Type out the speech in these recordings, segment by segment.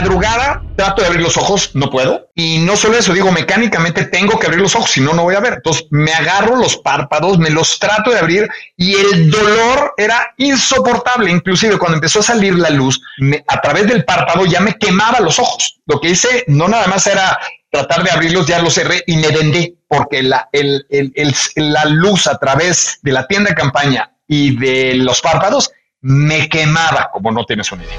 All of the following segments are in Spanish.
madrugada trato de abrir los ojos, no puedo. Y no solo eso, digo, mecánicamente tengo que abrir los ojos, si no, no voy a ver. Entonces me agarro los párpados, me los trato de abrir y el dolor era insoportable. Inclusive cuando empezó a salir la luz, a través del párpado ya me quemaba los ojos. Lo que hice no nada más era tratar de abrirlos, ya los cerré y me vendé porque la, la luz a través de la tienda de campaña y de los párpados me quemaba, como no tienes una idea.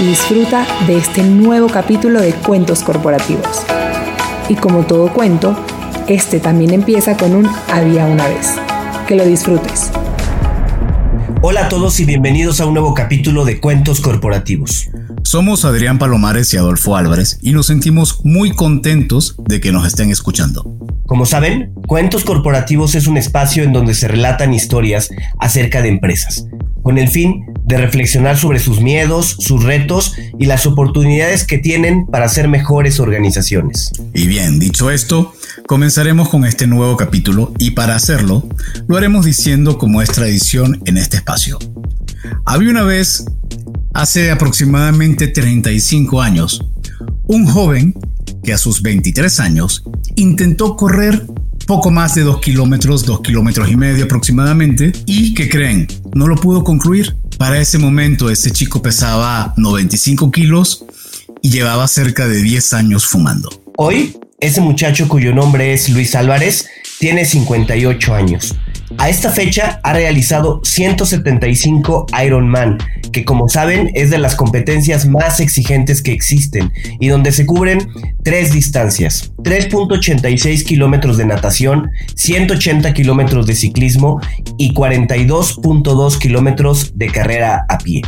y disfruta de este nuevo capítulo de Cuentos Corporativos. Y como todo cuento, este también empieza con un había una vez. Que lo disfrutes. Hola a todos y bienvenidos a un nuevo capítulo de Cuentos Corporativos. Somos Adrián Palomares y Adolfo Álvarez y nos sentimos muy contentos de que nos estén escuchando. Como saben, Cuentos Corporativos es un espacio en donde se relatan historias acerca de empresas, con el fin de reflexionar sobre sus miedos, sus retos y las oportunidades que tienen para ser mejores organizaciones. Y bien, dicho esto, comenzaremos con este nuevo capítulo y para hacerlo, lo haremos diciendo como es tradición en este espacio. Había una vez, hace aproximadamente 35 años, un joven que a sus 23 años intentó correr poco más de 2 kilómetros, 2 kilómetros y medio aproximadamente, y que creen, no lo pudo concluir. Para ese momento ese chico pesaba 95 kilos y llevaba cerca de 10 años fumando. Hoy, ese muchacho cuyo nombre es Luis Álvarez tiene 58 años. A esta fecha ha realizado 175 Ironman, que como saben es de las competencias más exigentes que existen y donde se cubren tres distancias, 3.86 kilómetros de natación, 180 kilómetros de ciclismo y 42.2 kilómetros de carrera a pie.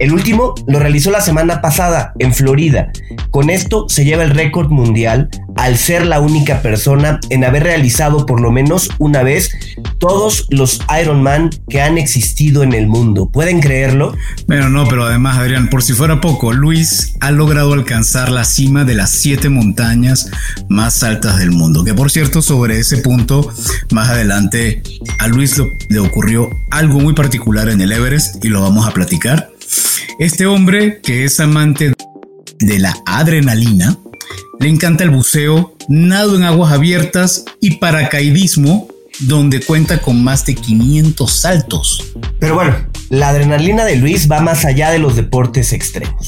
El último lo realizó la semana pasada en Florida. Con esto se lleva el récord mundial al ser la única persona en haber realizado por lo menos una vez todos los Ironman que han existido en el mundo. ¿Pueden creerlo? Bueno, no, pero además, Adrián, por si fuera poco, Luis ha logrado alcanzar la cima de las siete montañas más altas del mundo. Que por cierto, sobre ese punto, más adelante, a Luis le ocurrió algo muy particular en el Everest y lo vamos a platicar. Este hombre, que es amante de la adrenalina, le encanta el buceo, nado en aguas abiertas y paracaidismo, donde cuenta con más de 500 saltos. Pero bueno, la adrenalina de Luis va más allá de los deportes extremos.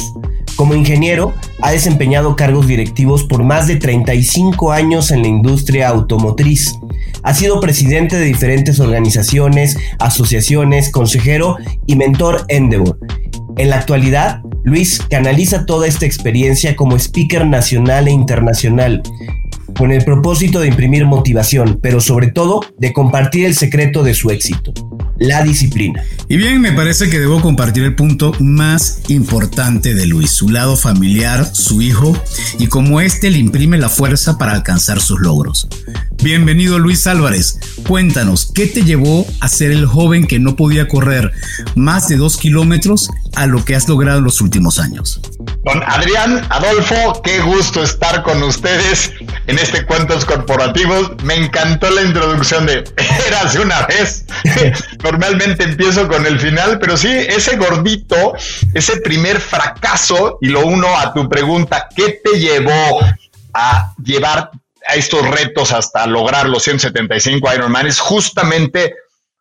Como ingeniero, ha desempeñado cargos directivos por más de 35 años en la industria automotriz. Ha sido presidente de diferentes organizaciones, asociaciones, consejero y mentor Endeavor en la actualidad, Luis canaliza toda esta experiencia como speaker nacional e internacional, con el propósito de imprimir motivación, pero sobre todo de compartir el secreto de su éxito la disciplina. Y bien, me parece que debo compartir el punto más importante de Luis, su lado familiar, su hijo, y cómo éste le imprime la fuerza para alcanzar sus logros. Bienvenido Luis Álvarez, cuéntanos, ¿qué te llevó a ser el joven que no podía correr más de dos kilómetros a lo que has logrado en los últimos años? Don Adrián, Adolfo, qué gusto estar con ustedes en este Cuentos Corporativos. Me encantó la introducción de Eras una vez. Normalmente empiezo con el final, pero sí, ese gordito, ese primer fracaso, y lo uno a tu pregunta, ¿qué te llevó a llevar a estos retos hasta lograr los 175 Ironman? Es justamente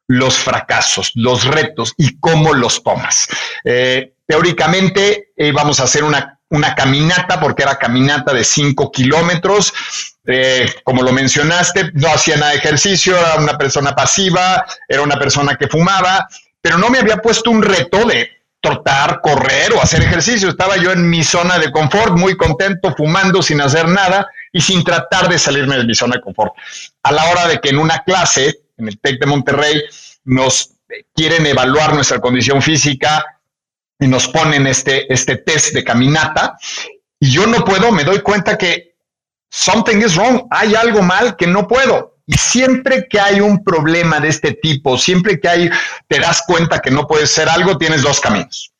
los fracasos, los retos y cómo los tomas. Eh, teóricamente eh, vamos a hacer una, una, caminata, porque era caminata de 5 kilómetros. Eh, como lo mencionaste, no hacía nada de ejercicio, era una persona pasiva, era una persona que fumaba, pero no me había puesto un reto de trotar, correr o hacer ejercicio. Estaba yo en mi zona de confort, muy contento, fumando sin hacer nada y sin tratar de salirme de mi zona de confort. A la hora de que en una clase, en el TEC de Monterrey, nos quieren evaluar nuestra condición física, y nos ponen este, este test de caminata y yo no puedo, me doy cuenta que something is wrong, hay algo mal que no puedo. Y siempre que hay un problema de este tipo, siempre que hay, te das cuenta que no puedes ser algo, tienes dos caminos.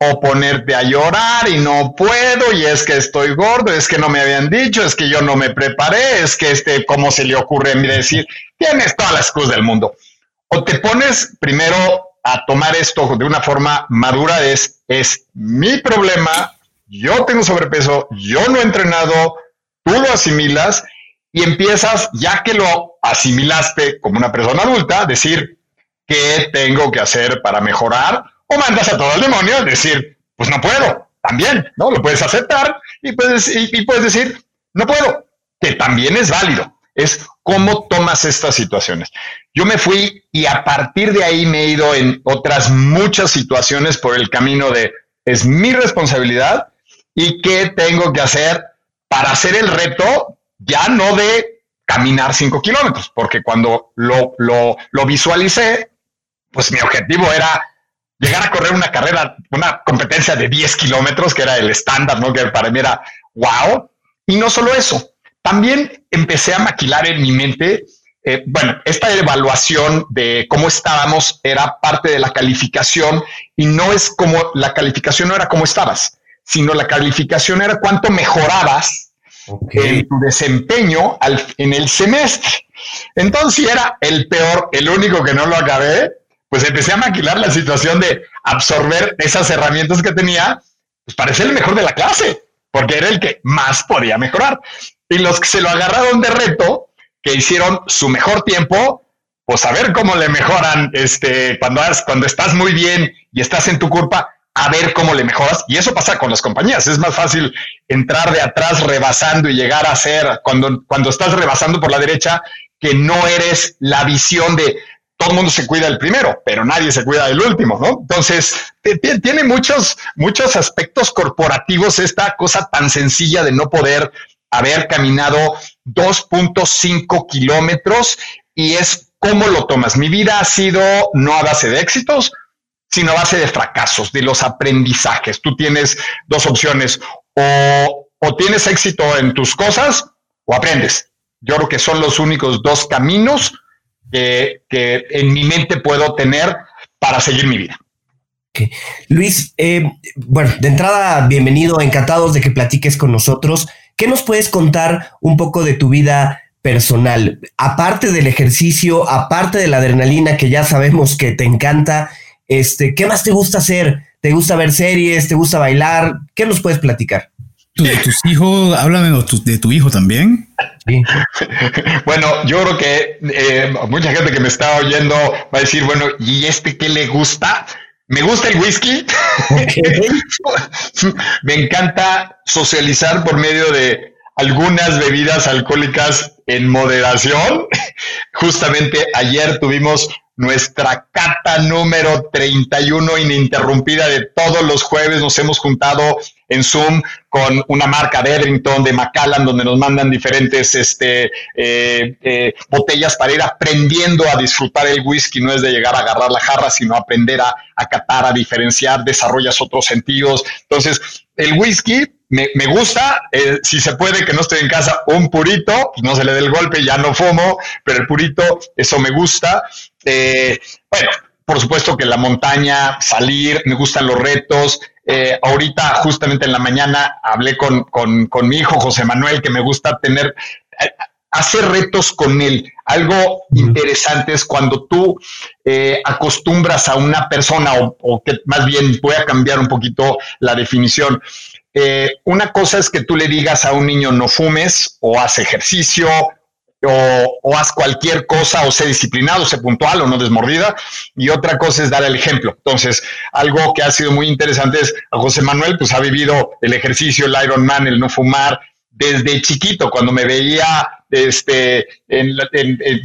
O ponerte a llorar y no puedo, y es que estoy gordo, es que no me habían dicho, es que yo no me preparé, es que este, ¿cómo se le ocurre a mí decir? Tienes todas las excusas del mundo. O te pones primero a tomar esto de una forma madura, es, es mi problema, yo tengo sobrepeso, yo no he entrenado, tú lo asimilas y empiezas, ya que lo asimilaste como una persona adulta, decir, ¿qué tengo que hacer para mejorar? O mandas a todo el demonio decir, pues no puedo, también, ¿no? Lo puedes aceptar y puedes, y, puedes decir, no puedo, que también es válido. Es cómo tomas estas situaciones. Yo me fui y a partir de ahí me he ido en otras muchas situaciones por el camino de es mi responsabilidad y qué tengo que hacer para hacer el reto ya no de caminar cinco kilómetros, porque cuando lo, lo, lo visualicé, pues mi objetivo era llegar a correr una carrera, una competencia de 10 kilómetros, que era el estándar, ¿no? Que para mí era wow. Y no solo eso, también empecé a maquilar en mi mente, eh, bueno, esta evaluación de cómo estábamos era parte de la calificación y no es como, la calificación no era cómo estabas, sino la calificación era cuánto mejorabas en tu desempeño en el semestre. Entonces, si era el peor, el único que no lo acabé, pues empecé a maquilar la situación de absorber esas herramientas que tenía, pues para el mejor de la clase, porque era el que más podía mejorar. Y los que se lo agarraron de reto, que hicieron su mejor tiempo, pues a ver cómo le mejoran este, cuando, estás muy bien y estás en tu culpa, a ver cómo le mejoras. Y eso pasa con las compañías. Es más fácil entrar de atrás rebasando y llegar a ser cuando estás rebasando por la derecha, que no eres la visión de todo el mundo se cuida del primero, pero nadie se cuida del último, ¿no? Entonces, tiene muchos, muchos aspectos corporativos esta cosa tan sencilla de no poder haber caminado 2.5 kilómetros y es cómo lo tomas. Mi vida ha sido no a base de éxitos, sino a base de fracasos, de los aprendizajes. Tú tienes dos opciones, o, tienes éxito en tus cosas o aprendes. Yo creo que son los únicos dos caminos que, en mi mente puedo tener para seguir mi vida. Luis, eh, bueno, de entrada, bienvenido, encantados de que platiques con nosotros. ¿Qué nos puedes contar un poco de tu vida personal? Aparte del ejercicio, aparte de la adrenalina que ya sabemos que te encanta, este, ¿Qué más te gusta hacer? ¿Te gusta ver series? ¿Te gusta bailar? ¿Qué nos puedes platicar? De tus hijos? Háblame de tu, hijo también. Bueno, yo creo que eh, mucha gente que me está oyendo va a decir, bueno, ¿y este qué le gusta? Me gusta el whisky. me encanta socializar por medio de algunas bebidas alcohólicas en moderación. Justamente ayer tuvimos nuestra cata número 31 ininterrumpida de todos los jueves. Nos hemos juntado en Zoom con una marca de Edrington, de Macallan, donde nos mandan diferentes este, eh, eh, botellas para ir aprendiendo a disfrutar el whisky. No es de llegar a agarrar la jarra, sino aprender a, a catar, a diferenciar, desarrollas otros sentidos. Entonces, el whisky me, me gusta, eh, si se puede que no esté en casa, un purito, pues no se le dé el golpe, ya no fumo, pero el purito, eso me gusta. Bueno, por supuesto que la montaña, salir, me gustan los retos. Eh, ahorita, justamente en la mañana, hablé con, con, con, mi hijo José Manuel, que me gusta tener, hacer retos con él. Algo interesante es cuando tú acostumbras a una persona, o, o, que más bien voy a cambiar un poquito la definición, eh, una cosa es que tú le digas a un niño no fumes o haz ejercicio o, haz cualquier cosa o sé disciplinado, sé puntual o no desmordida. Y otra cosa es dar el ejemplo. Entonces, algo que ha sido muy interesante es a José Manuel, pues ha vivido el ejercicio, el Ironman, el no fumar desde chiquito. Cuando me veía, este,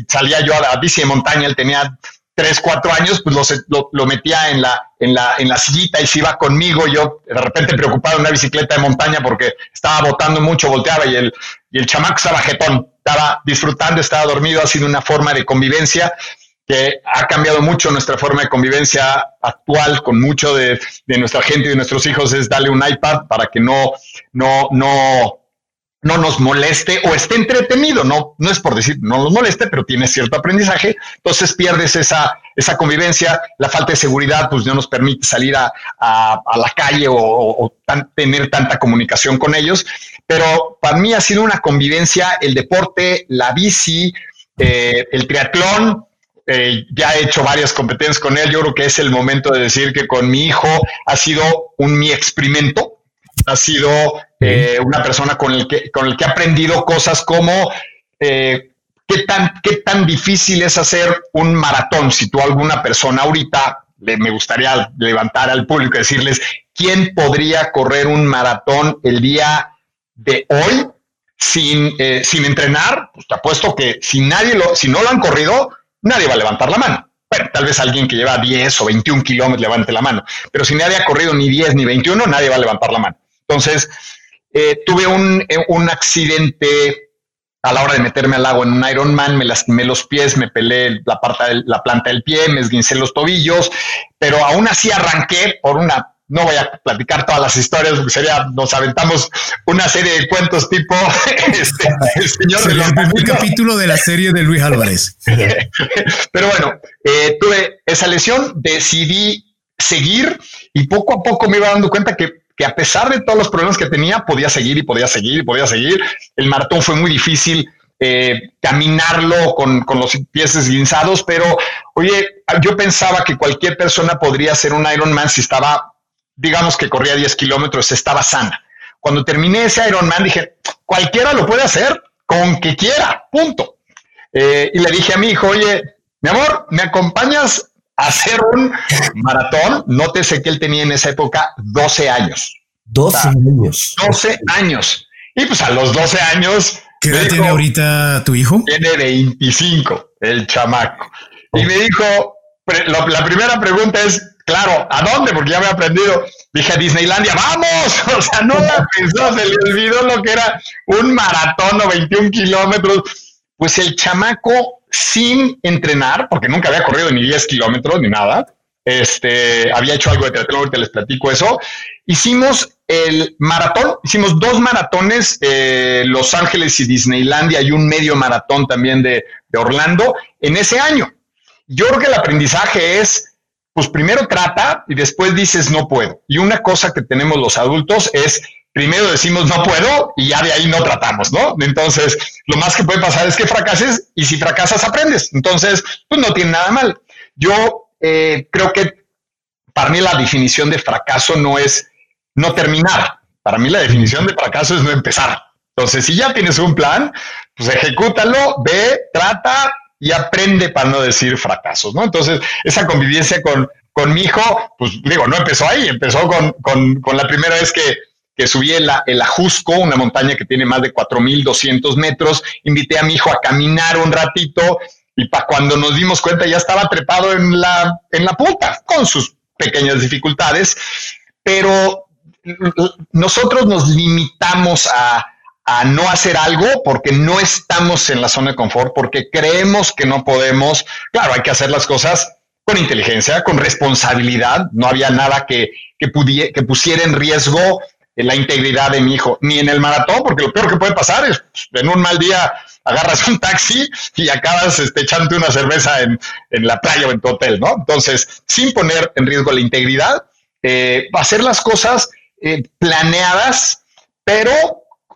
salía yo a, a bici de montaña, él tenía tres, cuatro años, pues lo, lo, metía en la, en, la, en la sillita y se iba conmigo. Yo de repente preocupado en una bicicleta de montaña porque estaba botando mucho, volteaba y el, y el chamaco estaba jetón, estaba disfrutando, estaba dormido, ha sido una forma de convivencia. que ha cambiado mucho nuestra forma de convivencia actual con mucho de, nuestra gente y de nuestros hijos es darle un iPad para que no, no, no, no nos moleste o esté entretenido. No, no es por decir no nos moleste, pero tiene cierto aprendizaje. Entonces pierdes esa, esa convivencia. La falta de seguridad, pues no nos permite salir a, la calle o, tener tanta comunicación con ellos. Pero para mí ha sido una convivencia el deporte, la bici, eh, el triatlón eh, ya he hecho varias competencias con él. Yo creo que es el momento de decir que con mi hijo ha sido un mi experimento. Ha sido eh, una persona con el, que, con el que he aprendido cosas como eh, qué, tan, qué tan difícil es hacer un maratón. Si tú alguna persona ahorita me gustaría levantar al público y decirles quién podría correr un maratón el día de hoy sin, sin entrenar, pues te apuesto que si nadie lo, si no lo han corrido, nadie va a levantar la mano. Bueno, tal vez alguien que lleva 10 o 21 kilómetros levante la mano, pero si nadie ha corrido ni 10 ni 21, nadie va a levantar la mano. Entonces, eh, tuve un, eh, un, accidente a la hora de meterme al agua en un Ironman, me lastimé los pies, me pelé la, parte la planta del pie, me esguincé los tobillos, pero aún así arranqué por una no voy a platicar todas las historias, porque sería, nos aventamos una serie de cuentos tipo este, el señor sería el primer capítulo de la serie de Luis Álvarez. Pero bueno, eh, tuve esa lesión, decidí seguir y poco a poco me iba dando cuenta que, que a pesar de todos los problemas que tenía, podía seguir y podía seguir y podía seguir. El maratón fue muy difícil. Eh, caminarlo con, con, los pies esguinzados, pero oye, yo pensaba que cualquier persona podría hacer un Ironman si estaba digamos que corría 10 kilómetros, estaba sana. Cuando terminé ese Ironman dije, cualquiera lo puede hacer con que quiera, punto. Eh, y le dije a mi hijo, oye, mi amor, ¿me acompañas hacer un maratón? Nótese que él tenía en esa época 12 años. 12 años. 12 años. Y pues a los 12 años. ¿Qué edad tiene ahorita tu hijo? Tiene 25, el chamaco. Y me dijo, la primera pregunta es, Claro, ¿a dónde? Porque ya me he aprendido. Dije a Disneylandia, ¡vamos! O sea, no la pensó, se le olvidó lo que era un maratón o 21 kilómetros. Pues el chamaco, sin entrenar, porque nunca había corrido ni 10 kilómetros ni nada, este, había hecho algo de triatlón, ahorita les platico eso. Hicimos el maratón, hicimos dos maratones, eh, Los Ángeles y Disneylandia, y un medio maratón también de, de Orlando en ese año. Yo creo que el aprendizaje es pues primero trata y después dices no puedo. Y una cosa que tenemos los adultos es primero decimos no puedo y ya de ahí no tratamos, ¿no? Entonces, lo más que puede pasar es que fracases y si fracasas aprendes. Entonces, pues no tiene nada mal. Yo eh, creo que para mí la definición de fracaso no es no terminar. Para mí la definición de fracaso es no empezar. Entonces, si ya tienes un plan, pues ejecútalo, ve, trata, y aprende para no decir fracasos, ¿no? Entonces, esa convivencia con, con mi hijo, pues digo, no empezó ahí, empezó con, con, con la primera vez que, que subí el, Ajusco, una montaña que tiene más de 4.200 metros, invité a mi hijo a caminar un ratito y para cuando nos dimos cuenta ya estaba trepado en la, en la punta, con sus pequeñas dificultades, pero nosotros nos limitamos a, a no hacer algo porque no estamos en la zona de confort, porque creemos que no podemos. Claro, hay que hacer las cosas con inteligencia, con responsabilidad. No había nada que, que, que pusiera en riesgo la integridad de mi hijo, ni en el maratón, porque lo peor que puede pasar es pues, en un mal día agarras un taxi y acabas este, una cerveza en, en, la playa o en tu hotel, ¿no? Entonces, sin poner en riesgo la integridad, eh, hacer las cosas eh, planeadas, pero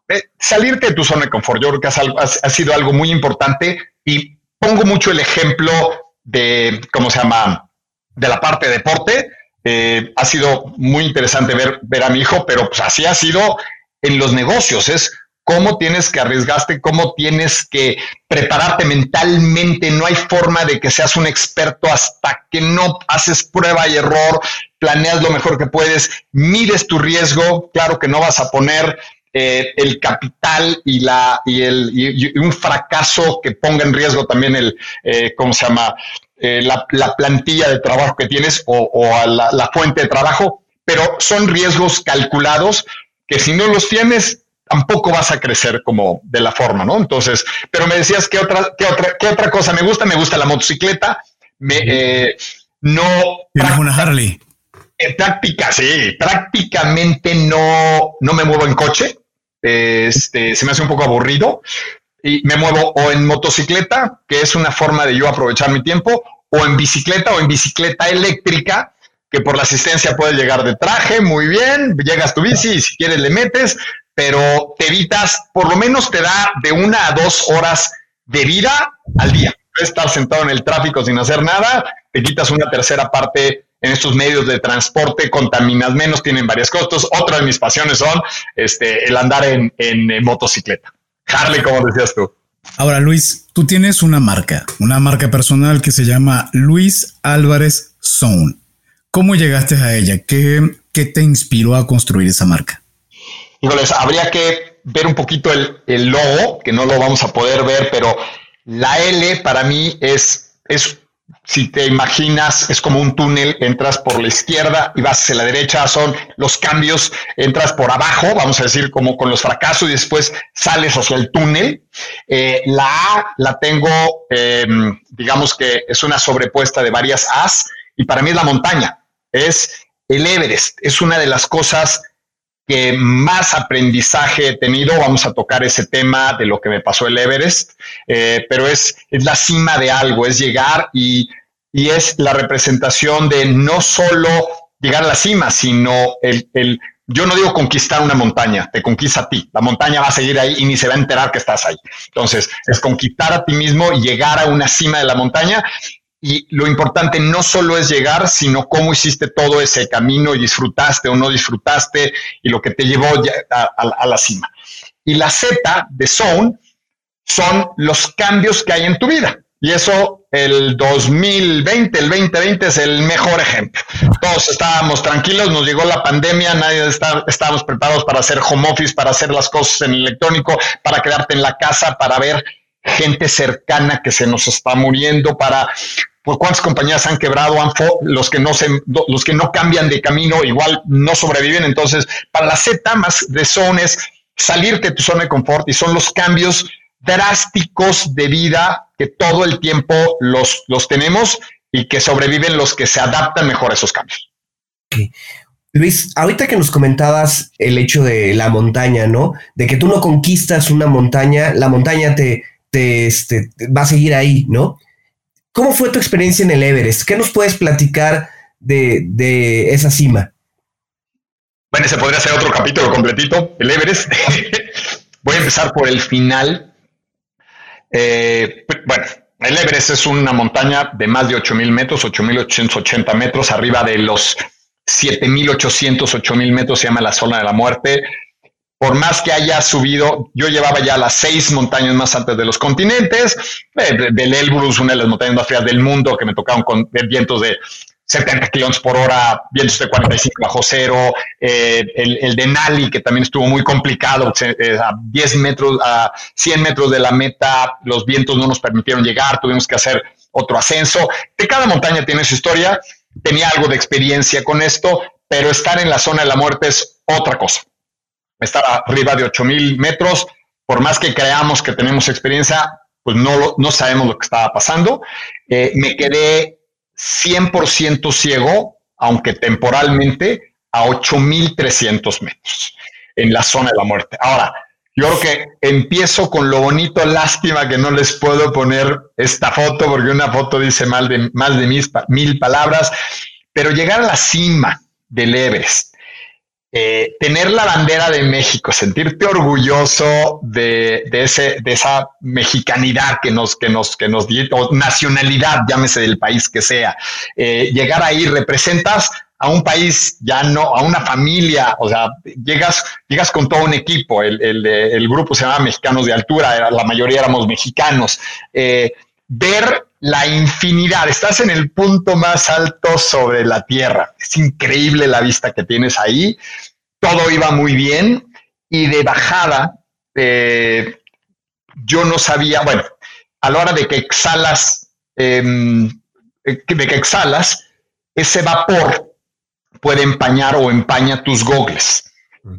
eh, salirte de tu zona de confort, yo creo que ha, sido algo muy importante y pongo mucho el ejemplo de, ¿cómo se llama?, de la parte de deporte. Eh, ha sido muy interesante ver, ver a mi hijo, pero pues así ha sido en los negocios, es cómo tienes que arriesgarte, cómo tienes que prepararte mentalmente. No hay forma de que seas un experto hasta que no haces prueba y error, planeas lo mejor que puedes, mides tu riesgo. Claro que no vas a poner eh, el capital y, la, y, el, y, un fracaso que ponga en riesgo también el, eh, ¿cómo se llama? Eh, la, plantilla de trabajo que tienes o, la, fuente de trabajo, pero son riesgos calculados que si no los tienes, tampoco vas a crecer como de la forma, ¿no? Entonces, pero me decías, ¿qué otra, qué otra, qué otra cosa me gusta? Me gusta la motocicleta. Me, eh, no. ¿Tienes una Harley? En práctica, sí, prácticamente no, no me muevo en coche. Este, se me hace un poco aburrido y me muevo o en motocicleta, que es una forma de yo aprovechar mi tiempo, o en bicicleta o en bicicleta eléctrica, que por la asistencia puede llegar de traje, muy bien, llegas tu bici y si quieres le metes, pero te evitas, por lo menos te da de una a dos horas de vida al día. Estar sentado en el tráfico sin hacer nada, te quitas una tercera parte en estos medios de transporte, contaminas menos, tienen varios costos. Otra de mis pasiones son este, el andar en, en motocicleta. Harley, como decías tú. Ahora, Luis, tú tienes una marca, una marca personal que se llama Luis Álvarez Zone. ¿Cómo llegaste a ella? ¿Qué, qué te inspiró a construir esa marca? Híjoles, habría que ver un poquito el, el, logo, que no lo vamos a poder ver, pero la L para mí es, es si te imaginas, es como un túnel, entras por la izquierda y vas hacia la derecha, son los cambios, entras por abajo, vamos a decir, como con los fracasos y después sales hacia el túnel. Eh, la A la tengo, em, digamos que es una sobrepuesta de varias As y para mí es la montaña, es el Everest, es una de las cosas que más aprendizaje he tenido. Vamos a tocar ese tema de lo que me pasó el Everest, eh, pero es, es la cima de algo, es llegar y, y, es la representación de no solo llegar a la cima, sino el, el, yo no digo conquistar una montaña, te conquista a ti. La montaña va a seguir ahí y ni se va a enterar que estás ahí. Entonces, es conquistar a ti mismo llegar a una cima de la montaña y lo importante no solo es llegar, sino cómo hiciste todo ese camino y disfrutaste o no disfrutaste y lo que te llevó a, la cima. Y la Z de Zone son los cambios que hay en tu vida. Y eso el 2020, el 2020 es el mejor ejemplo. Todos estábamos tranquilos, nos llegó la pandemia, nadie está, estábamos preparados para hacer home office, para hacer las cosas en electrónico, para quedarte en la casa, para ver gente cercana que se nos está muriendo, para por cuántas compañías han quebrado, han los que no se, los que no cambian de camino igual no sobreviven. Entonces, para la Z más de zona es salirte de tu zona de confort y son los cambios drásticos de vida que todo el tiempo los, los tenemos y que sobreviven los que se adaptan mejor a esos cambios. Luis, ahorita que nos comentabas el hecho de la montaña, ¿no? De que tú no conquistas una montaña, la montaña te, este, va a seguir ahí, ¿no? ¿Cómo fue tu experiencia en el Everest? ¿Qué nos puedes platicar de, esa cima? Bueno, ese podría ser otro capítulo completito, el Everest. Voy a empezar por el final. Eh, bueno, el Everest es una montaña de más de 8.000 metros, 8.880 metros, arriba de los 7.800, 8.000 metros, se llama la zona de la muerte por más que haya subido, yo llevaba ya las seis montañas más altas de los continentes, eh, del Elbrus, una de las montañas más frías del mundo, que me tocaron con vientos de 70 kilómetros por hora, vientos de 45 bajo cero, eh, el, de Nali, que también estuvo muy complicado, eh, a 10 metros, a 100 metros de la meta, los vientos no nos permitieron llegar, tuvimos que hacer otro ascenso. Cada montaña tiene su historia, tenía algo de experiencia con esto, pero estar en la zona de la muerte es otra cosa estar arriba de 8000 metros, por más que creamos que tenemos experiencia, pues no, no sabemos lo que estaba pasando. Eh, me quedé 100% ciego, aunque temporalmente, a 8300 metros en la zona de la muerte. Ahora, yo creo que empiezo con lo bonito, lástima que no les puedo poner esta foto, porque una foto dice más de, más de mil palabras, pero llegar a la cima del Everest, eh, tener la bandera de México, sentirte orgulloso de, ese, de esa mexicanidad que nos, que nos, que nos o nacionalidad, llámese del país que sea, eh, llegar ahí, representas a un país, ya no, a una familia, o sea, llegas, llegas con todo un equipo, el, el, grupo se llama Mexicanos de Altura, la mayoría éramos mexicanos, eh, ver la infinidad, estás en el punto más alto sobre la Tierra. Es increíble la vista que tienes ahí. Todo iba muy bien y de bajada eh, yo no sabía, bueno, a la hora de que exhalas, em, de que exhalas, ese vapor puede empañar o empaña tus gogles.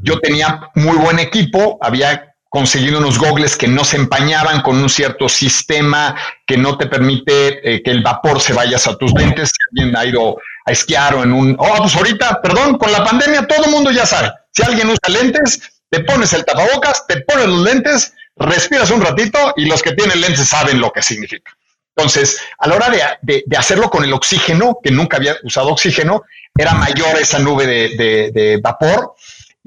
Yo tenía muy buen equipo, había conseguir unos gogles que no se empañaban con un cierto sistema que no te permite eh, que el vapor se vaya a tus lentes. Si alguien ha ido a esquiar o en un... Oh, pues ahorita, perdón, con la pandemia todo el mundo ya sabe. Si alguien usa lentes, te pones el tapabocas, te pones los lentes, respiras un ratito y los que tienen lentes saben lo que significa. Entonces, a la hora de, hacerlo con el oxígeno, que nunca había usado oxígeno, era mayor esa nube de, de vapor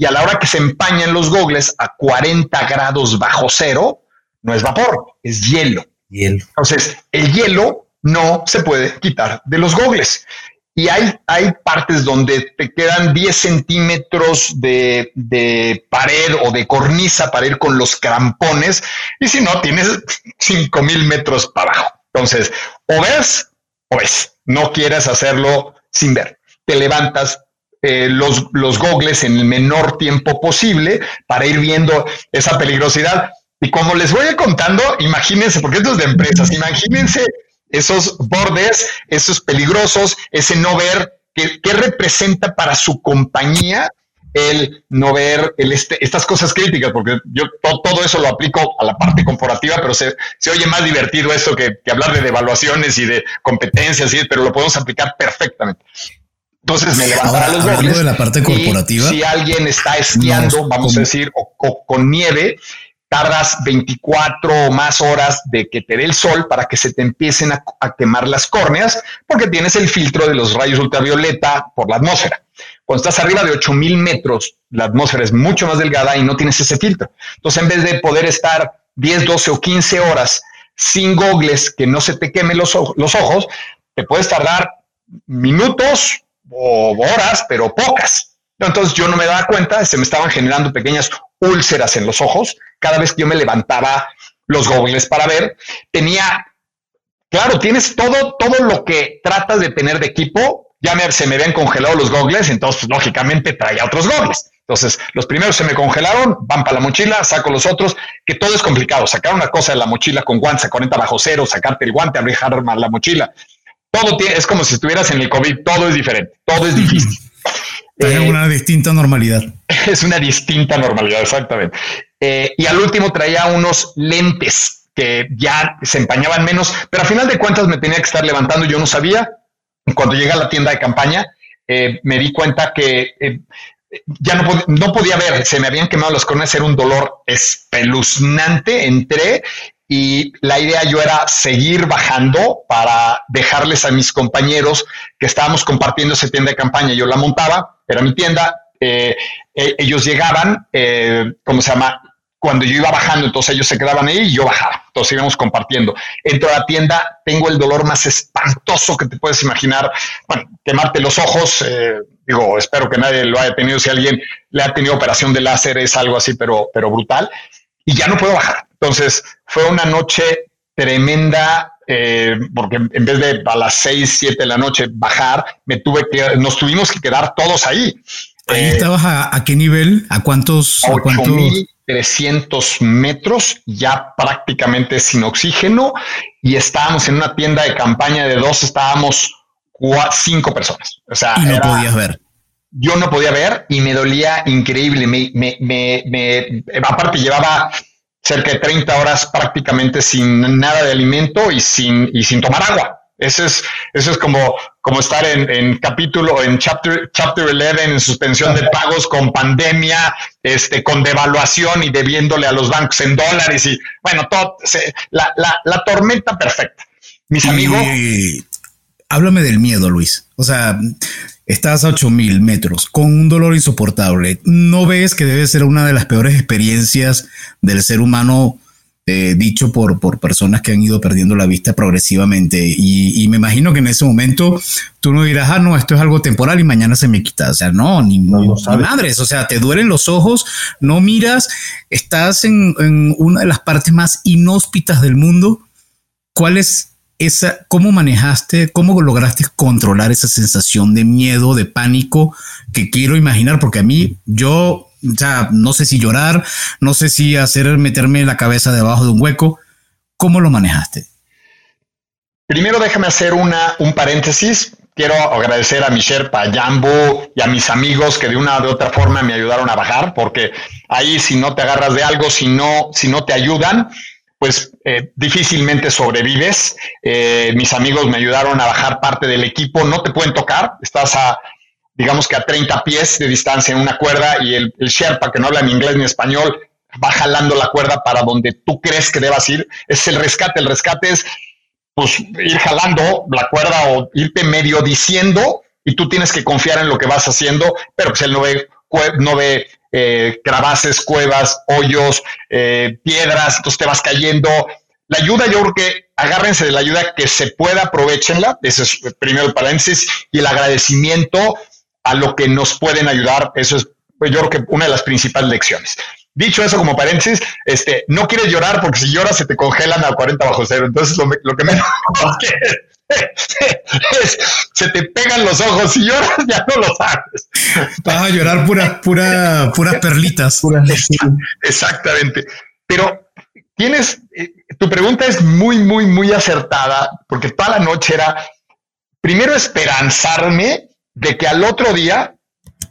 y a la hora que se empañan los gogles a 40 grados bajo cero, no es vapor, es hielo. hielo. Entonces, el hielo no se puede quitar de los gogles. Y hay, hay partes donde te quedan 10 centímetros de, de, pared o de cornisa para ir con los crampones. Y si no, tienes 5000 metros para abajo. Entonces, o ves o ves. No quieres hacerlo sin ver. Te levantas, eh, los, los gogles en el menor tiempo posible para ir viendo esa peligrosidad. Y como les voy contando, imagínense, porque esto es de empresas, imagínense esos bordes, esos peligrosos, ese no ver, ¿qué, representa para su compañía el no ver el este, estas cosas críticas? Porque yo todo, eso lo aplico a la parte corporativa, pero se, se oye más divertido esto que, que, hablar de evaluaciones y de competencias, pero lo podemos aplicar perfectamente. Entonces me levantará los dobles. de la parte corporativa. si alguien está esquiando, vamos a decir, o, con nieve, tardas 24 o más horas de que te dé el sol para que se te empiecen a, quemar las córneas, porque tienes el filtro de los rayos ultravioleta por la atmósfera. Cuando estás arriba de 8000 metros, la atmósfera es mucho más delgada y no tienes ese filtro. Entonces, en vez de poder estar 10, 12 o 15 horas sin gogles que no se te quemen los, los ojos, te puedes tardar minutos o horas, pero pocas. Entonces yo no me daba cuenta, se me estaban generando pequeñas úlceras en los ojos cada vez que yo me levantaba los gogles para ver. Tenía, claro, tienes todo, todo lo que tratas de tener de equipo. Ya me, se me habían congelado los gogles, entonces lógicamente traía otros gogles. Entonces, los primeros se me congelaron, van para la mochila, saco los otros, que todo es complicado. Sacar una cosa de la mochila con guantes a 40 bajo cero, sacarte el guante, abrir la mochila, todo es como si estuvieras en el COVID, todo es diferente, todo es difícil. Es una distinta normalidad. Es una distinta normalidad, exactamente. Eh, y al último traía unos lentes que ya se empañaban menos, pero a final de cuentas me tenía que estar levantando, yo no sabía. Cuando llegué a la tienda de campaña, eh, me di cuenta que eh, ya no, no, podía ver, se me habían quemado las coronas, era un dolor espeluznante. Entré y la idea yo era seguir bajando para dejarles a mis compañeros que estábamos compartiendo esa tienda de campaña. Yo la montaba, era mi tienda, eh, eh, ellos llegaban, eh, ¿cómo se llama? Cuando yo iba bajando, entonces ellos se quedaban ahí y yo bajaba. Entonces íbamos compartiendo. Entro a la tienda, tengo el dolor más espantoso que te puedes imaginar. Bueno, quemarte los ojos, digo, espero que nadie lo haya tenido. Si alguien le ha tenido operación de láser, es algo así, pero, pero brutal. Y ya no puedo bajar entonces, fue una noche tremenda, eh, porque en vez de a las 6, 7 de la noche bajar, me tuve que, nos tuvimos que quedar todos ahí. ¿Ahí eh, estabas a, qué nivel? ¿A cuántos? 8.300 metros, ya prácticamente sin oxígeno, y estábamos en una tienda de campaña de dos, estábamos cinco personas. O sea, y no podías ver yo no podía ver y me dolía increíble. Me, me, me, me, aparte llevaba cerca de 30 horas prácticamente sin nada de alimento y sin, y sin tomar agua. Eso es, eso es como, como estar en, en capítulo, en chapter, chapter 11, en suspensión de pagos con pandemia, este, con devaluación y debiéndole a los bancos en dólares y bueno, todo, la, la, la tormenta perfecta. Mis amigos. háblame del miedo, Luis. O sea, Estás a 8000 metros con un dolor insoportable. ¿No ves que debe ser una de las peores experiencias del ser humano eh, dicho por, por personas que han ido perdiendo la vista progresivamente? Y, me imagino que en ese momento tú no dirás, ah, no, esto es algo temporal y mañana se me quita. O sea, no, ni, madres. O sea, te duelen los ojos, no miras, estás en, en una de las partes más inhóspitas del mundo. ¿Cuál es esa, ¿cómo manejaste, cómo lograste controlar esa sensación de miedo, de pánico que quiero imaginar? Porque a mí, yo, ya no sé si llorar, no sé si hacer meterme la cabeza debajo de un hueco. ¿Cómo lo manejaste? Primero déjame hacer una, un paréntesis quiero agradecer a mi Sherpa, y a mis amigos que de una u otra forma me ayudaron a bajar, porque ahí si no te agarras de algo, si no, si no te ayudan, pues eh, difícilmente sobrevives. Eh, mis amigos me ayudaron a bajar parte del equipo, no te pueden tocar, estás a, digamos que a 30 pies de distancia en una cuerda y el, el Sherpa que no habla ni inglés ni español va jalando la cuerda para donde tú crees que debas ir. Es el rescate, el rescate es pues ir jalando la cuerda o irte medio diciendo y tú tienes que confiar en lo que vas haciendo, pero pues él no ve, no ve eh, cravaces, cuevas, hoyos, eh, piedras, entonces te vas cayendo. La ayuda, yo creo que agárrense de la ayuda que se pueda, aprovechenla, ese es primero el paréntesis, y el agradecimiento a lo que nos pueden ayudar, eso es pues, yo creo que una de las principales lecciones. Dicho eso como paréntesis, este, no quieres llorar porque si lloras se te congelan a 40 bajo cero. Entonces lo, lo que menos es, se te pegan los ojos. Si lloras ya no lo sabes. Vas a llorar puras pura, puras perlitas. Exactamente. Pero tienes, eh, tu pregunta es muy, muy, muy acertada porque toda la noche era primero esperanzarme de que al otro día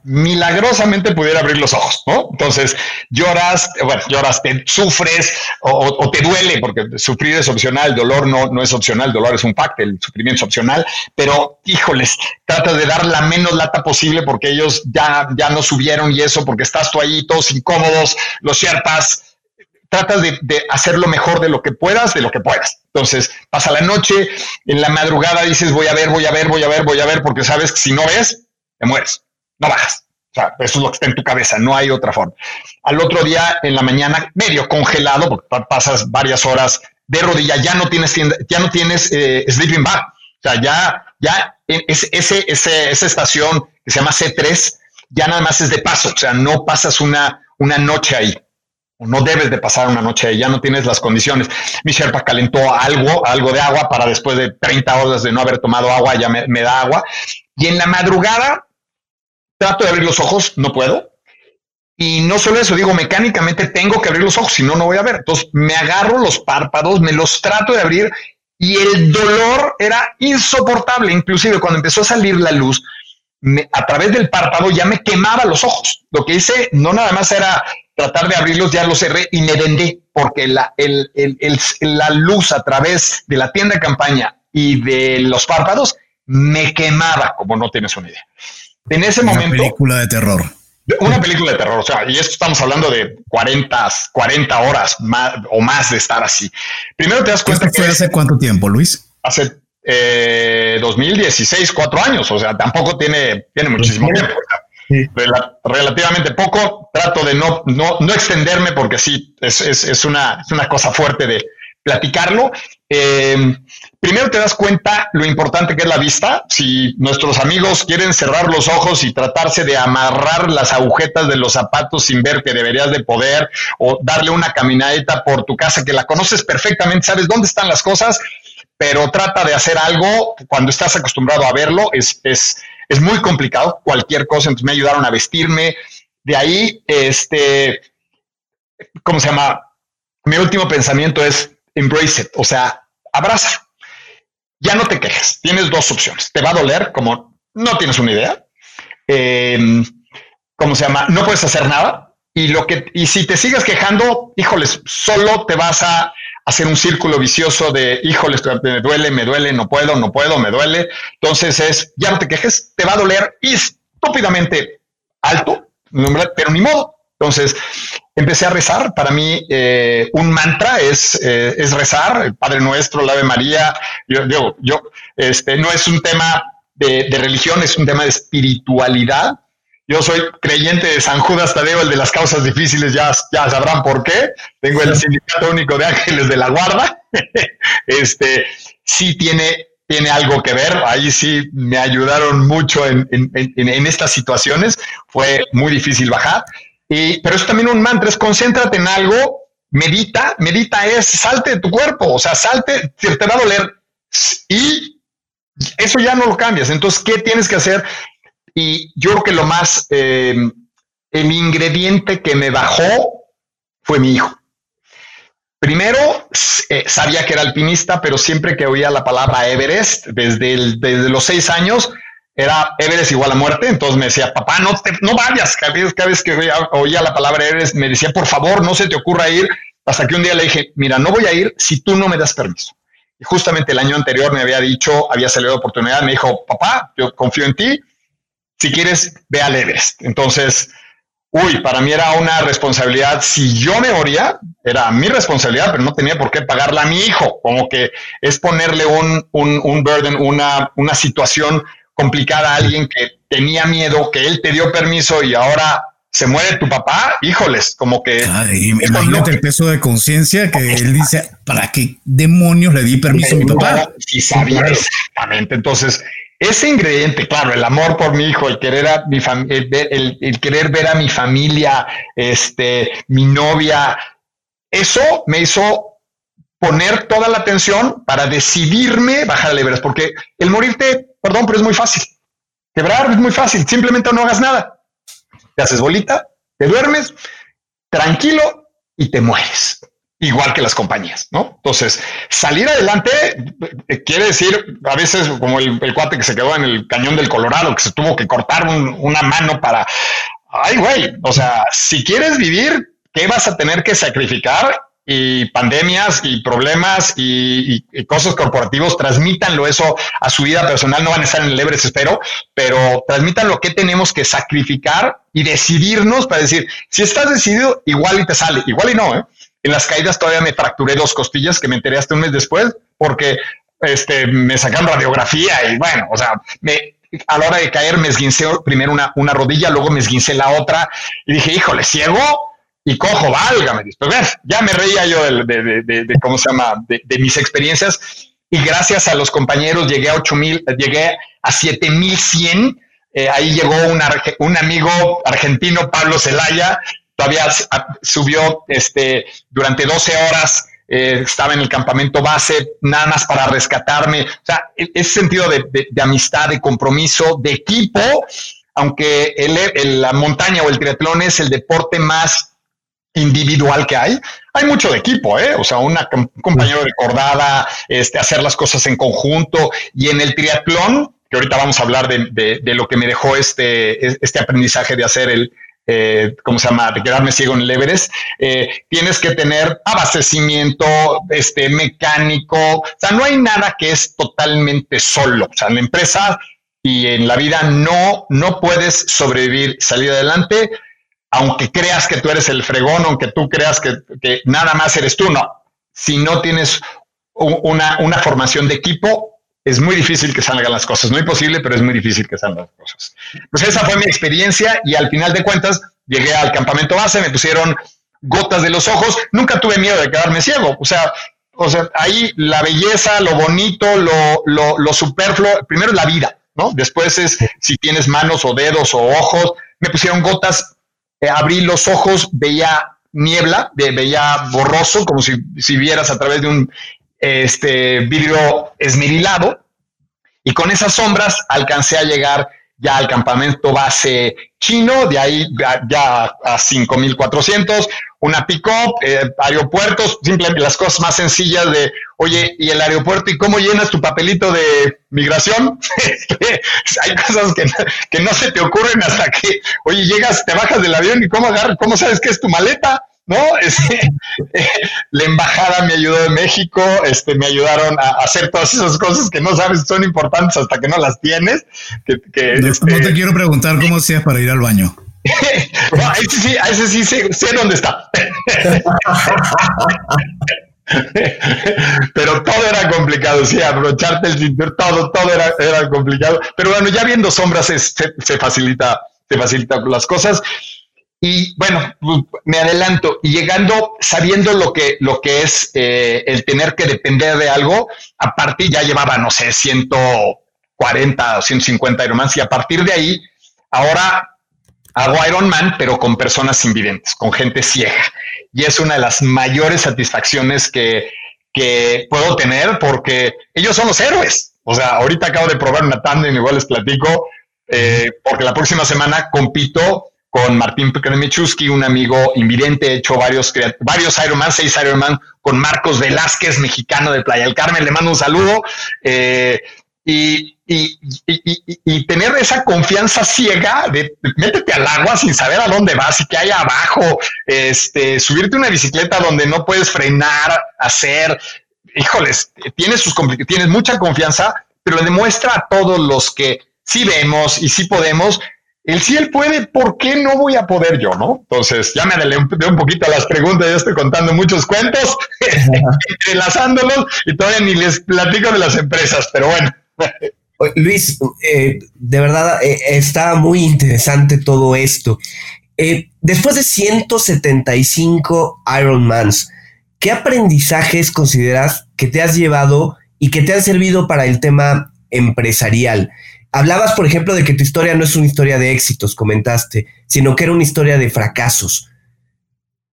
milagrosamente pudiera abrir los ojos, ¿no? Entonces lloras, bueno, lloras, te sufres o, te duele, porque sufrir es opcional, dolor no, no es opcional, dolor es un pacto, el sufrimiento es opcional, pero híjoles, trata de dar la menos lata posible porque ellos ya, ya no subieron y eso, porque estás tú ahí todos incómodos, los ciertas tratas de, de, hacer lo mejor de lo que puedas, de lo que puedas. Entonces, pasa la noche, en la madrugada dices, voy a ver, voy a ver, voy a ver, voy a ver, porque sabes que si no ves, te mueres no bajas. O sea, eso es lo que está en tu cabeza, no hay otra forma. Al otro día, en la mañana, medio congelado, porque pasas varias horas de rodilla, ya no tienes, ya no tienes eh, sleeping bag. O sea, ya, ya ese, ese, esa estación que se llama C3, ya nada más es de paso. O sea, no pasas una, una noche ahí. O no debes de pasar una noche ahí, ya no tienes las condiciones. Mi Sherpa calentó algo, algo de agua para después de 30 horas de no haber tomado agua, ya me, me da agua. Y en la madrugada, trato de abrir los ojos, no puedo. Y no solo eso, digo, mecánicamente tengo que abrir los ojos, si no, no voy a ver. Entonces me agarro los párpados, me los trato de abrir y el dolor era insoportable. Inclusive cuando empezó a salir la luz, a través del párpado ya me quemaba los ojos. Lo que hice no nada más era tratar de abrirlos, ya los cerré y me vendé porque la, la luz a través de la tienda de campaña y de los párpados me quemaba, como no tienes una idea. En ese momento. Una película de terror. Una película de terror, o sea, y esto estamos hablando de 40, 40 horas más, o más de estar así. Primero te das cuenta que. hace cuánto tiempo, Luis? Hace eh, 2016, cuatro años, o sea, tampoco tiene, tiene muchísimo tiempo. relativamente poco. Trato de no, no, no extenderme porque sí, es, es, es, una, es una cosa fuerte de platicarlo. Eh, primero te das cuenta lo importante que es la vista. Si nuestros amigos quieren cerrar los ojos y tratarse de amarrar las agujetas de los zapatos sin ver que deberías de poder, o darle una caminadita por tu casa que la conoces perfectamente, sabes dónde están las cosas, pero trata de hacer algo cuando estás acostumbrado a verlo. Es, es, es muy complicado, cualquier cosa. Entonces me ayudaron a vestirme. De ahí, este, ¿cómo se llama? Mi último pensamiento es embrace it, o sea, abraza ya no te quejes. Tienes dos opciones. Te va a doler como no tienes una idea. Em, ¿Cómo se llama? No puedes hacer nada. Y lo que, y si te sigues quejando, híjoles, solo te vas a hacer un círculo vicioso de híjoles, me duele, me duele, no puedo, no puedo, me duele. Entonces es, ya no te quejes, te va a doler estúpidamente alto, pero ni modo. Entonces, empecé a rezar. Para mí, eh, un mantra es, eh, es rezar, el Padre Nuestro, la Ave María. Yo, yo, yo este, no es un tema de, de, religión, es un tema de espiritualidad. Yo soy creyente de San Judas Tadeo, el de las causas difíciles, ya, ya sabrán por qué. Tengo el Sindicato Único de Ángeles de la Guarda. este, sí tiene, tiene algo que ver. Ahí sí me ayudaron mucho en, en, en, en estas situaciones. Fue muy difícil bajar pero es también un mantra, es concéntrate en algo, medita, medita es salte de tu cuerpo, o sea, salte, te va a doler y eso ya no lo cambias. Entonces, ¿qué tienes que hacer? Y yo creo que lo más, eh, el ingrediente que me bajó fue mi hijo. Primero, eh, sabía que era alpinista, pero siempre que oía la palabra Everest, desde, desde los seis años, era Everest igual a muerte. Entonces me decía, papá, no, no vayas. Cada vez, cada vez que oía, la palabra Everest, me decía, por favor, no se te ocurra ir. Hasta que un día le dije, mira, no voy a ir si tú no me das permiso. Y justamente el año anterior me había dicho, había salido oportunidad, me dijo, papá, yo confío en ti. Si quieres, ve al Everest. Entonces, uy, para mí era una responsabilidad. Si yo me moría, era mi responsabilidad, pero no tenía por qué pagarla a mi hijo. Como que es ponerle un, un, un burden, una, una situación complicada a alguien que tenía miedo, que él te dio permiso y ahora se muere tu papá, híjoles, como que... imagínate el peso de conciencia que él dice, ¿para qué demonios le di permiso a mi papá? Sí, sabía exactamente. Entonces, ese ingrediente, claro, el amor por mi hijo, el querer a mi el, el, querer ver a mi familia, este, mi novia, eso me hizo poner toda la atención para decidirme bajar a Everest, porque el morirte, perdón, pero es muy fácil. Quebrar es muy fácil, simplemente no hagas nada. Te haces bolita, te duermes, tranquilo y te mueres igual que las compañías, ¿no? Entonces, salir adelante eh, quiere decir, a veces como el, cuate que se quedó en el cañón del Colorado, que se tuvo que cortar una mano para, ay, güey, o sea, si quieres vivir, ¿qué vas a tener que sacrificar? Y pandemias y problemas y, cosas corporativos, transmítanlo eso a su vida personal, no van a estar en el Everest, espero, pero transmitan lo que tenemos que sacrificar y decidirnos para decir, si estás decidido, igual y te sale, igual y no, ¿eh? En las caídas todavía me fracturé dos costillas que me enteré hasta un mes después porque este, me sacan radiografía y bueno, o sea, me, a la hora de caer me esguincé primero una, una rodilla, luego me esguincé la otra y dije, híjole, ciego y cojo, válgame. Pues ya me reía yo de, de, de, cómo se llama, de, mis experiencias y gracias a los compañeros llegué a 8000, llegué a 7100. Eh, ahí llegó un, un amigo argentino, Pablo Zelaya, todavía subió este, durante 12 horas, eh, estaba en el campamento base, nada más para rescatarme. O sea, e-, ese sentido de, amistad, de compromiso, de equipo, aunque el, la montaña o el triatlón es el deporte más individual que hay, hay mucho de equipo, ¿eh? O sea, un compañero de cordada, este, hacer las cosas en conjunto. Y en el triatlón, que ahorita vamos a hablar de, de lo que me dejó este, este aprendizaje de hacer el, eh, ¿cómo se llama?, de quedarme ciego en el Everest, eh, tienes que tener abastecimiento este, mecánico, o sea, no hay nada que es totalmente solo, o sea, en la empresa y en la vida no, no puedes sobrevivir, salir adelante, aunque creas que tú eres el fregón, aunque tú creas que, nada más eres tú, no. Si no tienes una, una formación de equipo, es muy difícil que salgan las cosas. No es imposible, pero es muy difícil que salgan las cosas. Pues esa fue mi experiencia y al final de cuentas llegué al campamento base, me pusieron gotas de los ojos. Nunca tuve miedo de quedarme ciego. O sea, o sea ahí la belleza, lo bonito, lo, lo, superfluo, primero la vida, ¿no? Después es si tienes manos o dedos o ojos. Me pusieron gotas, eh, abrí los ojos, veía niebla, veía borroso, como si, si vieras a través de un este vidrio esmerilado. Y con esas sombras alcancé a llegar ya al campamento base chino, de ahí ya, a 5400, una pick-up, eh, aeropuertos, simplemente las cosas más sencillas de, oye, ¿y el aeropuerto? ¿Y cómo llenas tu papelito de migración? Este, hay cosas que, que, no se te ocurren hasta que, oye, llegas, te bajas del avión y cómo agarras, cómo sabes que es tu maleta. ¿no? Este, la embajada me ayudó de México, este, me ayudaron a hacer todas esas cosas que no sabes son importantes hasta que no las tienes. Que, no, este te quiero preguntar cómo hacías para ir al baño. no, ese sí, ese sí sé, dónde está. Pero todo era complicado, sí, abrocharte el cinturón, todo, todo era, era, complicado. Pero bueno, ya viendo sombras se, se facilita, se facilita las cosas. Y bueno, me adelanto y llegando, sabiendo lo que, lo que es eh, el tener que depender de algo, a partir ya llevaba, no sé, 140 o 150 Ironmans y a partir de ahí, ahora hago Ironman, pero con personas invidentes, con gente ciega. Y es una de las mayores satisfacciones que, que puedo tener porque ellos son los héroes. O sea, ahorita acabo de probar una tandem, igual les platico, eh, porque la próxima semana compito con Martín Kremichowski, un amigo invidente, he hecho varios, varios Ironman, seis Ironman, con Marcos Velázquez, mexicano de Playa del Carmen, le mando un saludo. Eh, y, y, tener esa confianza ciega de métete al agua sin saber a dónde vas y qué hay abajo, este, subirte una bicicleta donde no puedes frenar, hacer, híjoles, tienes, sus, tienes mucha confianza, pero le demuestra a todos los que sí vemos y sí podemos el si él puede, ¿por qué no voy a poder yo, no? Entonces, ya me adelanté un poquito a las preguntas, ya estoy contando muchos cuentos, entrelazándolos y todavía ni les platico de las empresas, pero bueno. Luis, eh, de verdad eh, está muy interesante todo esto. Eh, después de 175 Ironmans, ¿qué aprendizajes consideras que te has llevado y que te han servido para el tema empresarial? Hablabas, por ejemplo, de que tu historia no es una historia de éxitos, comentaste, sino que era una historia de fracasos.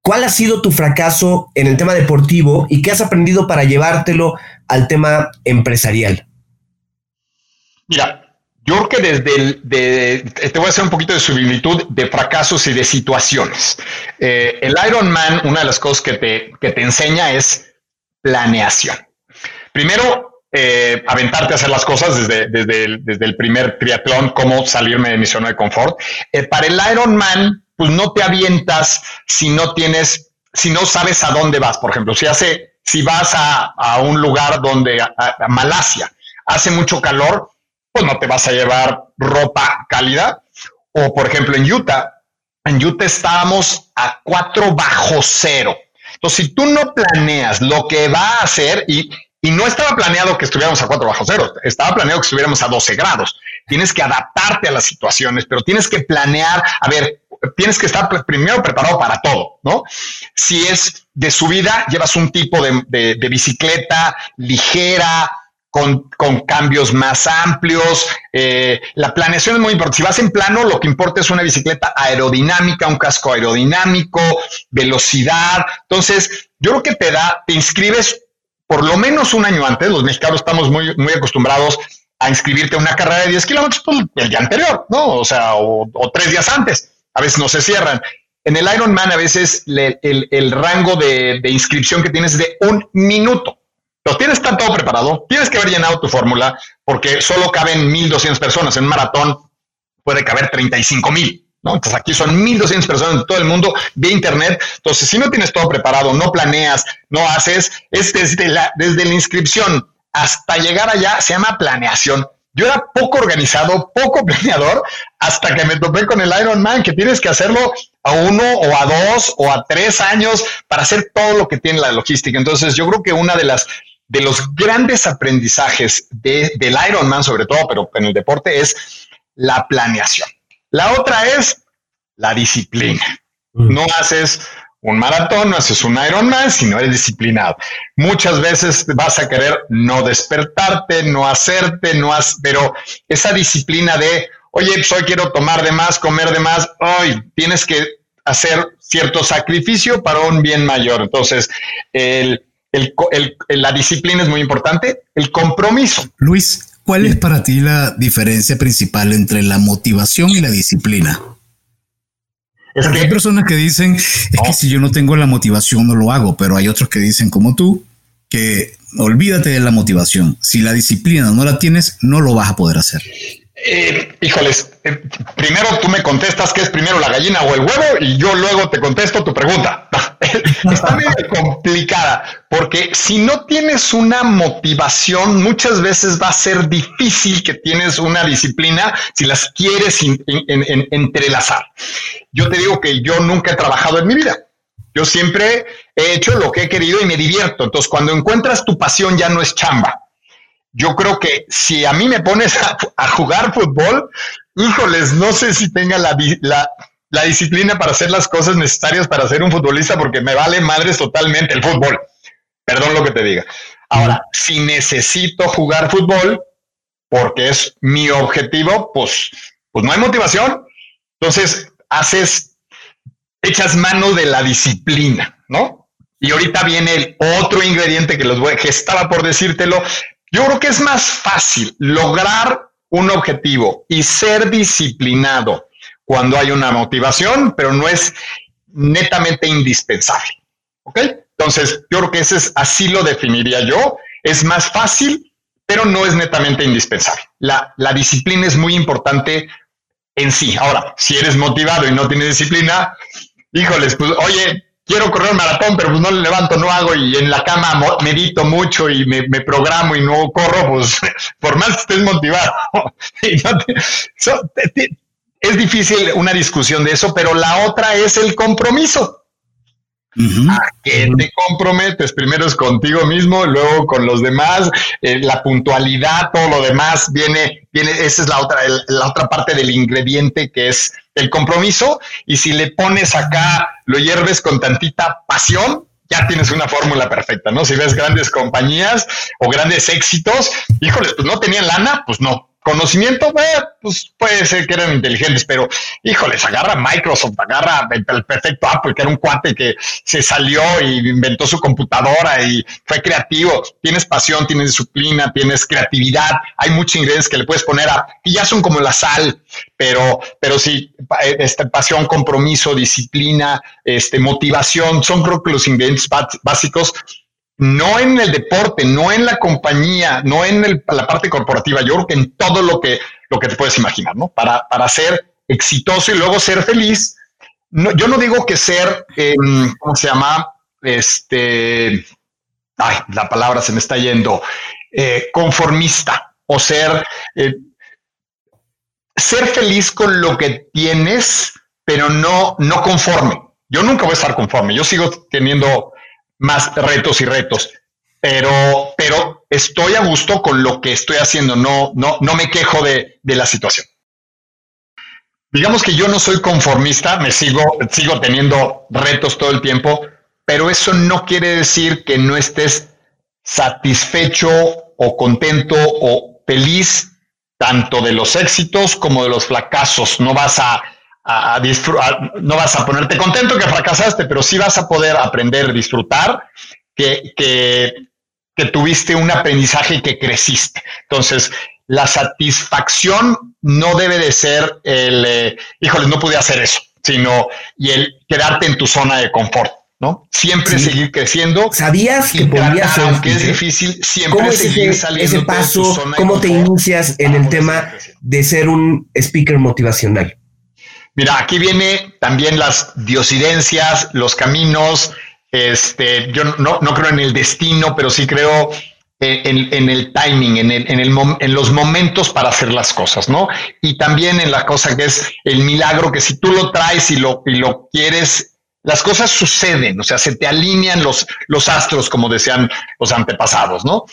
¿Cuál ha sido tu fracaso en el tema deportivo y qué has aprendido para llevártelo al tema empresarial? Mira, yo creo que desde el, de, te voy a hacer un poquito de similitud de fracasos y de situaciones. Eh, el Ironman, una de las cosas que te, que te enseña es planeación. Primero, eh, aventarte a hacer las cosas desde, desde, el, desde el primer triatlón, cómo salirme de mi zona de confort. Eh, para el Ironman, pues no te avientas si no tienes, si no sabes a dónde vas. Por ejemplo, si hace, si vas a, a un lugar donde, a Malasia, hace mucho calor, pues no te vas a llevar ropa cálida. O por ejemplo en Utah, en Utah estábamos a 4 bajo cero. Entonces, si tú no planeas lo que va a hacer y, y no estaba planeado que estuviéramos a 4 bajo cero, estaba planeado que estuviéramos a 12 grados. Tienes que adaptarte a las situaciones, pero tienes que planear, a ver, tienes que estar primero preparado para todo, ¿no? Si es de subida, llevas un tipo de, de, bicicleta ligera, con, cambios más amplios. Eh, la planeación es muy importante. Si vas en plano, lo que importa es una bicicleta aerodinámica, un casco aerodinámico, velocidad. Entonces, yo creo que te da, te inscribes por lo menos un año antes, los mexicanos estamos muy, muy acostumbrados a inscribirte a una carrera de 10 kilómetros pues, el día anterior, ¿no? O sea, o, tres días antes. A veces no se cierran. En el Ironman a veces el, rango de, inscripción que tienes es de un minuto. Lo tienes tan todo preparado, tienes que haber llenado tu fórmula porque solo caben 1.200 personas. En maratón puede caber 35.000. Entonces aquí son 1.200 personas de todo el mundo vía Internet. Entonces, si no tienes todo preparado, no planeas, no haces, es desde la, desde la inscripción hasta llegar allá, se llama planeación. Yo era poco organizado, poco planeador, hasta que me topé con el Iron Man, que tienes que hacerlo a uno o a dos o a tres años para hacer todo lo que tiene la logística. Entonces, yo creo que una de las de los grandes aprendizajes de, del Ironman, sobre todo, pero en el deporte, es la planeación. La otra es la disciplina. Mm. No haces un maratón, no haces un Ironman si no eres disciplinado. Muchas veces vas a querer no despertarte, no hacerte, no hacer, pero esa disciplina de, oye, pues hoy quiero tomar de más, comer de más, hoy tienes que hacer cierto sacrificio para un bien mayor. Entonces, la disciplina es muy importante, el compromiso. Luis, ¿Cuál es para ti la diferencia principal entre la motivación y la disciplina? Es hay personas que dicen, es que si yo no tengo la motivación no lo hago, pero hay otros que dicen como tú, que olvídate de la motivación. Si la disciplina no la tienes, no lo vas a poder hacer. Eh, híjoles, eh, primero tú me contestas qué es primero la gallina o el huevo y yo luego te contesto tu pregunta. Está medio complicada porque si no tienes una motivación, muchas veces va a ser difícil que tienes una disciplina si las quieres entrelazar. Yo te digo que yo nunca he trabajado en mi vida. Yo siempre he hecho lo que he querido y me divierto. Entonces, cuando encuentras tu pasión ya no es chamba yo creo que si a mí me pones a, jugar fútbol, híjoles, no sé si tenga la, la, disciplina para hacer las cosas necesarias para ser un futbolista, porque me vale madres totalmente el fútbol. Perdón lo que te diga. Ahora, si necesito jugar fútbol, porque es mi objetivo, pues, pues no hay motivación. Entonces, haces, echas mano de la disciplina, ¿no? Y ahorita viene el otro ingrediente que los voy, que estaba por decírtelo, yo creo que es más fácil lograr un objetivo y ser disciplinado cuando hay una motivación, pero no es netamente indispensable. ¿Ok? Entonces, yo creo que ese es, así lo definiría yo. Es más fácil, pero no es netamente indispensable. La, la disciplina es muy importante en sí. Ahora, si eres motivado y no tienes disciplina, híjoles, pues, oye, quiero correr un maratón, pero pues no le levanto, no hago y en la cama medito mucho y me, programo y no corro, pues por más que estés motivado. es difícil una discusión de eso, pero la otra es el compromiso. ¿A qué te comprometes? Primero es contigo mismo, luego con los demás, eh, la puntualidad, todo lo demás viene, viene, esa es la otra, la otra parte del ingrediente que es el compromiso. Y si le pones acá, lo hierves con tantita pasión, ya tienes una fórmula perfecta, ¿no? Si ves grandes compañías o grandes éxitos, híjoles, pues no tenían lana, pues no, Conocimiento, pues puede ser que eran inteligentes, pero híjoles, agarra Microsoft, agarra el, perfecto Apple, que era un cuate que se salió y inventó su computadora y fue creativo. Tienes pasión, tienes disciplina, tienes creatividad. Hay muchos ingredientes que le puedes poner a, y ya son como la sal, pero, pero sí, este, pasión, compromiso, disciplina, este, motivación, son creo que los ingredientes básicos no en el deporte, no en la compañía, no en la parte corporativa, yo creo que en todo lo que, lo que te puedes imaginar, ¿no? Para, para ser exitoso y luego ser feliz. No, yo no digo que ser, em, ¿cómo se llama? Este, ay, la palabra se me está yendo, eh, conformista o ser, eh, ser feliz con lo que tienes, pero no, no conforme. Yo nunca voy a estar conforme. Yo sigo teniendo más retos y retos, pero, pero estoy a gusto con lo que estoy haciendo, no, no, no me quejo de, de la situación. Digamos que yo no soy conformista, me sigo, sigo teniendo retos todo el tiempo, pero eso no quiere decir que no estés satisfecho o contento o feliz tanto de los éxitos como de los fracasos. No vas a a, disfrutar, no vas a ponerte contento que fracasaste, pero sí vas a poder aprender, disfrutar que, que, que tuviste un aprendizaje y que creciste. Entonces, la satisfacción no debe de ser el, eh, híjole, no pude hacer eso, sino y el quedarte en tu zona de confort. ¿no? Siempre seguir creciendo. ¿Sabías que podías ser aunque es difícil, siempre seguir ese, saliendo ese paso? ¿Cómo te inicias en el tema de ser un speaker motivacional? Mira, aquí viene también las diosidencias, los caminos. Este, yo no, no creo en el destino, pero sí creo en, el timing, en, el, en, el, en los momentos para hacer las cosas, ¿no? Y también en la cosa que es el milagro, que si tú lo traes y lo, y lo quieres, las cosas suceden, o sea, se te alinean los, los astros, como decían los antepasados, ¿no?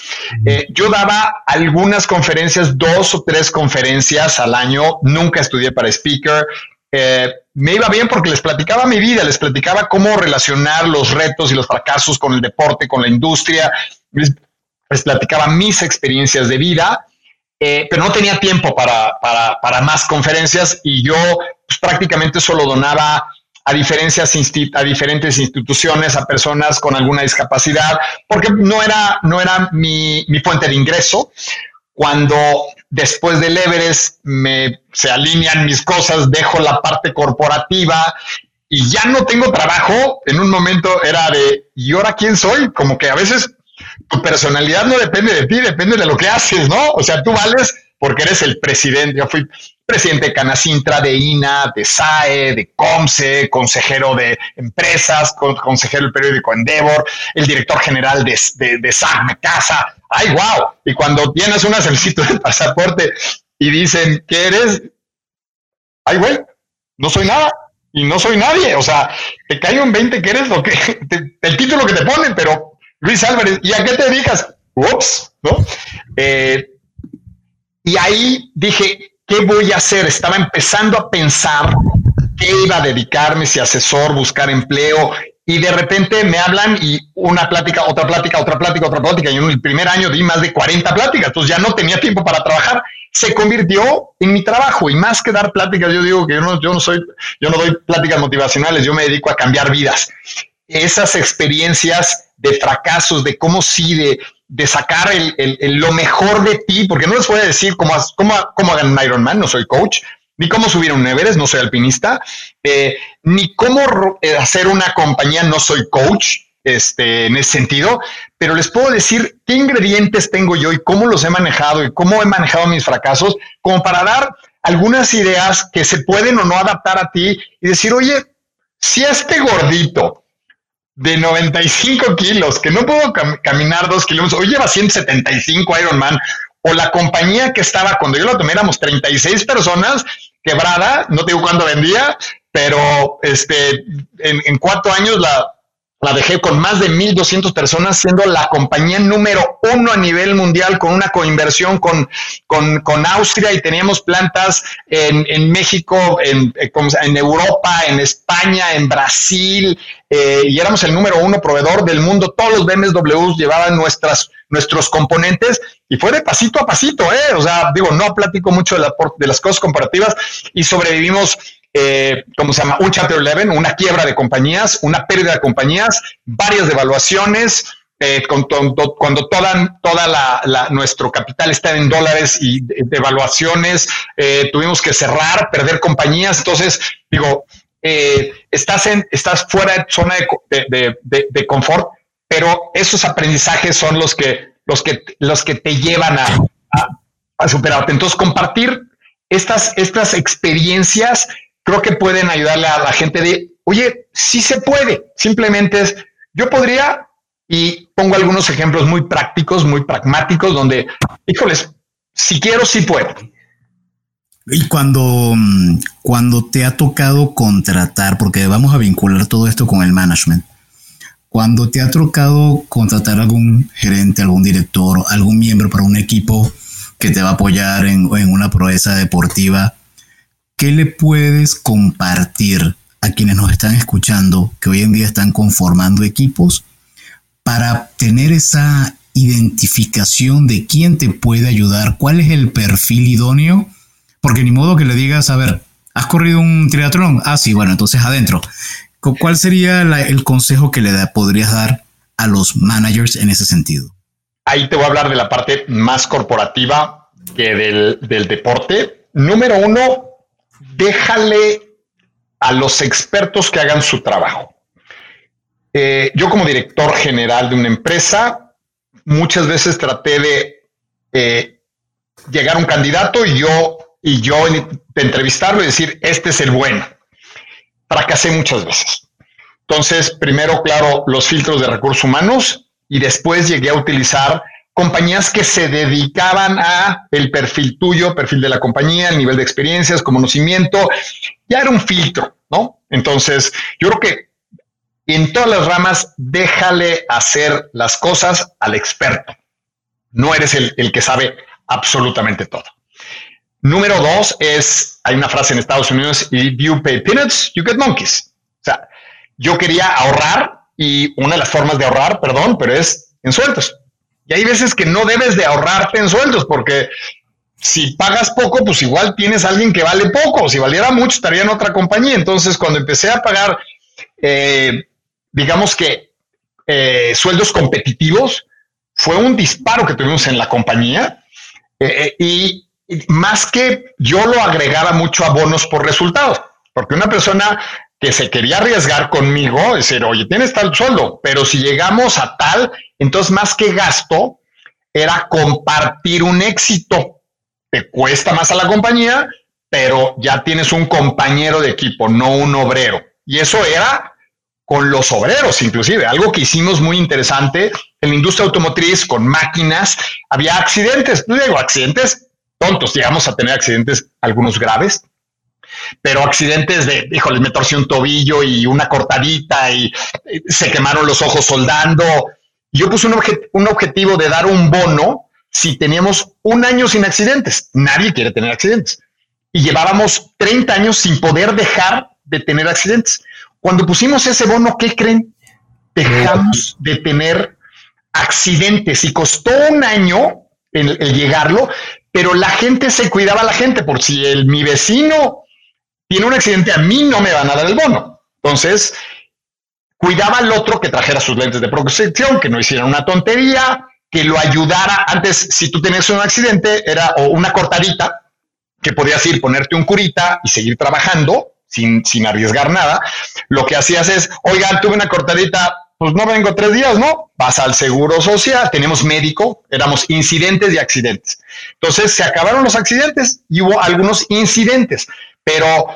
Eh, yo daba algunas conferencias, dos o tres conferencias al año, nunca estudié para speaker, eh, me iba bien porque les platicaba mi vida, les platicaba cómo relacionar los retos y los fracasos con el deporte, con la industria, les, platicaba mis experiencias de vida, eh, pero no tenía tiempo para, para, más conferencias y yo pues, prácticamente solo donaba a, diferencias a diferentes instituciones, a personas con alguna discapacidad, porque no era, no era mi, mi fuente de ingreso. Cuando después del Everest me, se alinean mis cosas, dejo la parte corporativa y ya no tengo trabajo. En un momento era de, ¿y ahora quién soy? Como que a veces tu personalidad no depende de ti, depende de lo que haces, ¿no? O sea, tú vales porque eres el presidente. Yo fui presidente de Canacintra, de INA, de SAE, de COMSE, consejero de empresas, consejero del periódico Endeavor, el director general de, de, de Casa ay, wow. Y cuando tienes una solicitud de pasaporte y dicen que eres, ay, güey, no soy nada y no soy nadie. O sea, te cae un 20 que eres lo que, el título que te ponen, pero Luis Álvarez, ¿y a qué te dedicas? Ups, ¿no? Eh, y ahí dije, ¿qué voy a hacer? Estaba empezando a pensar qué iba a dedicarme, si asesor, buscar empleo, y de repente me hablan y una plática, otra plática, otra plática, otra plática. Y en el primer año di más de 40 pláticas, entonces ya no tenía tiempo para trabajar. Se convirtió en mi trabajo y más que dar pláticas, yo digo que yo no, yo no soy, yo no doy pláticas motivacionales, yo me dedico a cambiar vidas. Esas experiencias de fracasos, de cómo sí, de, de sacar el, el, lo mejor de ti, porque no les voy a decir cómo, cómo, cómo hagan un Ironman, no soy coach, ni cómo subir un Everest, no soy alpinista, eh, ni cómo eh, hacer una compañía, no soy coach, este, en ese sentido, pero les puedo decir qué ingredientes tengo yo y cómo los he manejado y cómo he manejado mis fracasos, como para dar algunas ideas que se pueden o no adaptar a ti y decir, oye, si este gordito de 95 kilos, que no puedo caminar dos kilómetros, hoy lleva 175 Ironman, o la compañía que estaba cuando yo lo tomé, éramos 36 personas, quebrada, no digo cuándo vendía, pero este, en, en cuatro años la, la dejé con más de 1.200 personas, siendo la compañía número uno a nivel mundial con una coinversión con, con, Austria y teníamos plantas en, México, en, eh, en, Europa, en España, en Brasil, eh, y éramos el número uno proveedor del mundo. Todos los BMWs llevaban nuestras, nuestros componentes y fue de pasito a pasito, ¿eh? O sea, digo, no platico mucho de, la, de las cosas comparativas y sobrevivimos eh, ¿cómo se llama? Un Chapter 11, una quiebra de compañías, una pérdida de compañías, varias devaluaciones, eh, cuando toda, toda nuestro capital está en dólares y devaluaciones, eh, tuvimos que cerrar, perder compañías. Entonces, digo, estás, en, estás fuera de zona de, de, confort, pero esos aprendizajes son los que, los que, los que te llevan a, a, a superarte. Entonces, compartir estas, estas experiencias creo que pueden ayudarle a la gente de, oye, sí se puede, simplemente es, yo podría, y pongo algunos ejemplos muy prácticos, muy pragmáticos, donde, híjoles, si quiero, sí puedo. Y cuando, mm, cuando te ha tocado contratar, porque vamos a vincular todo esto con el management, cuando te ha tocado contratar algún gerente, algún director, algún miembro para un equipo que te va a apoyar en, en una proeza deportiva, ¿qué le puedes compartir a quienes nos están escuchando que hoy en día están conformando equipos para tener esa identificación de quién te puede ayudar, cuál es el perfil idóneo? Porque ni modo que le digas, a ver, ¿has corrido un triatlón? Ah, sí, bueno, entonces adentro. ¿Cuál sería el consejo que le podrías dar a los managers en ese sentido? Ahí te voy a hablar de la parte más corporativa que del, del deporte. Número uno, déjale a los expertos que hagan su trabajo. Eh, yo como director general de una empresa, muchas veces traté de eh, llegar a un candidato y yo, y yo entrevistarlo y decir, este es el bueno. Fracasé muchas veces. Entonces, primero, claro, los filtros de recursos humanos y después llegué a utilizar compañías que se dedicaban a el perfil tuyo, perfil de la compañía, el nivel de experiencias, conocimiento, ya era un filtro, ¿no? Entonces, yo creo que en todas las ramas, déjale hacer las cosas al experto. No eres el, el que sabe absolutamente todo. Número dos es, hay una frase en Estados Unidos, if you pay peanuts, you get monkeys. O sea, yo quería ahorrar y una de las formas de ahorrar, perdón, pero es en sueldos. Y hay veces que no debes de ahorrarte en sueldos porque si pagas poco, pues igual tienes a alguien que vale poco. Si valiera mucho, estaría en otra compañía. Entonces, cuando empecé a pagar, eh, digamos que eh, sueldos competitivos, fue un disparo que tuvimos en la compañía. Eh, y, más que yo lo agregaba mucho a bonos por resultados, porque una persona que se quería arriesgar conmigo, decir, oye, tienes tal sueldo, pero si llegamos a tal, entonces más que gasto, era compartir un éxito. Te cuesta más a la compañía, pero ya tienes un compañero de equipo, no un obrero. Y eso era con los obreros, inclusive, algo que hicimos muy interesante en la industria automotriz, con máquinas, había accidentes, no digo accidentes tontos, llegamos a tener accidentes, algunos graves, pero accidentes de, híjole, me torció un tobillo y una cortadita y, se quemaron los ojos soldando. Yo puse un, un objetivo de dar un bono si teníamos un año sin accidentes. Nadie quiere tener accidentes. Y llevábamos 30 años sin poder dejar de tener accidentes. Cuando pusimos ese bono, ¿qué creen? Dejamos de tener accidentes y costó un año el, llegarlo, pero la gente se cuidaba a la gente por si el, mi vecino tiene un accidente, a mí no me van a dar el bono. Entonces, cuidaba al otro que trajera sus lentes de protección, que no hiciera una tontería, que lo ayudara. Antes, si tú tenías un accidente, era o una cortadita, que podías ir, ponerte un curita y seguir trabajando sin, sin arriesgar nada. Lo que hacías es, oigan, tuve una cortadita, pues no vengo tres días, ¿no? Vas al seguro social, tenemos médico, éramos incidentes y accidentes. Entonces se acabaron los accidentes y hubo algunos incidentes, pero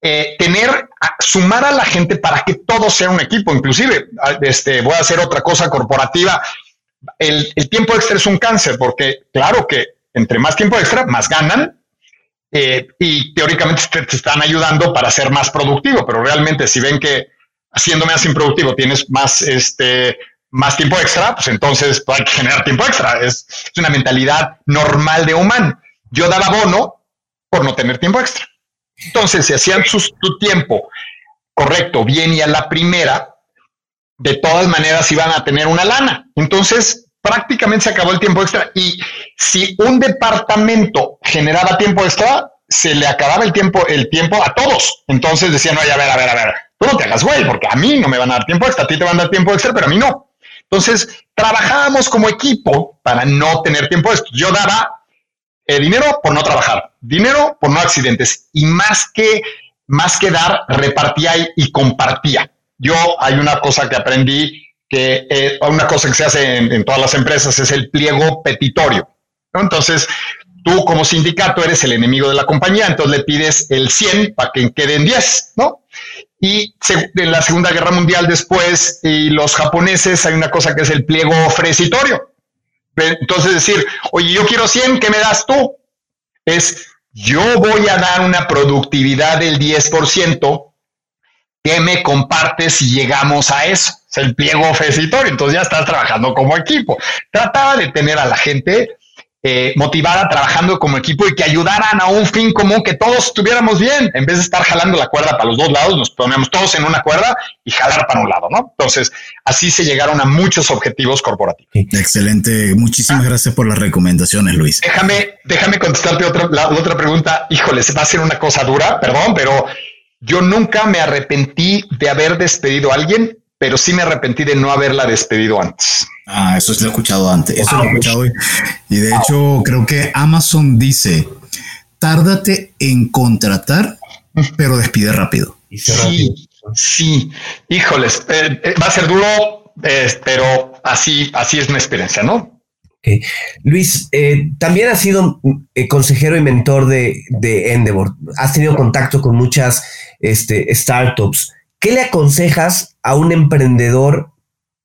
eh, tener, sumar a la gente para que todo sea un equipo. Inclusive, este, voy a hacer otra cosa corporativa. El, tiempo extra es un cáncer, porque claro que entre más tiempo extra, más ganan. Eh, y teóricamente te, están ayudando para ser más productivo, pero realmente si ven que haciéndome más improductivo tienes más, este, más tiempo extra, pues entonces hay que generar tiempo extra. Es, una mentalidad normal de humano. Yo daba bono por no tener tiempo extra. Entonces, si hacían su, tiempo correcto, bien y a la primera, de todas maneras iban a tener una lana. Entonces, prácticamente se acabó el tiempo extra. Y si un departamento generaba tiempo extra, se le acababa el tiempo, el tiempo a todos. Entonces decían, oye, a ver, a ver, a ver, tú no te hagas güey, porque a mí no me van a dar tiempo extra, a ti te van a dar tiempo extra, pero a mí no. Entonces, trabajábamos como equipo para no tener tiempo extra. Yo daba eh, dinero por no trabajar, dinero por no accidentes y más que, más que dar, repartía y, compartía. Yo hay una cosa que aprendí que eh, una cosa que se hace en, todas las empresas es el pliego petitorio. Entonces, tú como sindicato eres el enemigo de la compañía, entonces le pides el 100 para que queden 10, ¿no? Y en la Segunda Guerra Mundial después, y los japoneses, hay una cosa que es el pliego ofrecitorio. Entonces decir, oye, yo quiero 100, ¿qué me das tú? Es, yo voy a dar una productividad del 10%, ¿qué me compartes si llegamos a eso? Es el pliego ofrecitorio, entonces ya estás trabajando como equipo. Trataba de tener a la gente eh, motivada trabajando como equipo y que ayudaran a un fin común, que todos estuviéramos bien, en vez de estar jalando la cuerda para los dos lados, nos ponemos todos en una cuerda y jalar para un lado, ¿no? Entonces, así se llegaron a muchos objetivos corporativos. Excelente, muchísimas gracias por las recomendaciones, Luis. Déjame, déjame contestarte otra, la otra pregunta. Híjole, se va a ser una cosa dura, perdón, pero yo nunca me arrepentí de haber despedido a alguien pero sí me arrepentí de no haberla despedido antes. Ah, eso lo he escuchado antes. Eso lo he escuchado. Y de hecho, creo que Amazon dice, tárdate en contratar, pero despide rápido. Sí, sí. Híjoles, eh, eh, va a ser duro, eh, pero así, así es mi experiencia, ¿no? Luis, también has sido consejero y mentor de, de, Endeavor. Has tenido contacto con muchas este, startups. ¿Qué le aconsejas a un emprendedor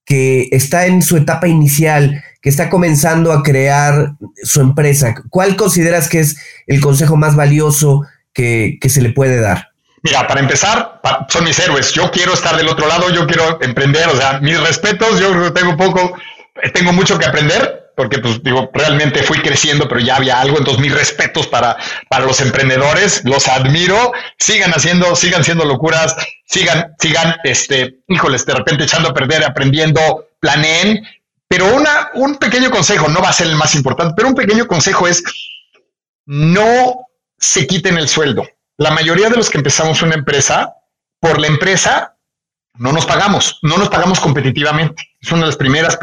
que está en su etapa inicial, que está comenzando a crear su empresa? ¿Cuál consideras que es el consejo más valioso que, se le puede dar? Mira, para empezar, son mis héroes. Yo quiero estar del otro lado, yo quiero emprender, o sea, mis respetos, yo tengo poco, tengo mucho que aprender, porque pues digo, realmente fui creciendo, pero ya había algo, entonces mis respetos para, para los emprendedores, los admiro, sigan haciendo, sigan siendo locuras, sigan, sigan, este, híjoles, de repente echando a perder, aprendiendo, planeen, pero una, un pequeño consejo, no va a ser el más importante, pero un pequeño consejo es no se quiten el sueldo. La mayoría de los que empezamos una empresa, por la empresa no nos pagamos, no nos pagamos competitivamente. Es una de las primeras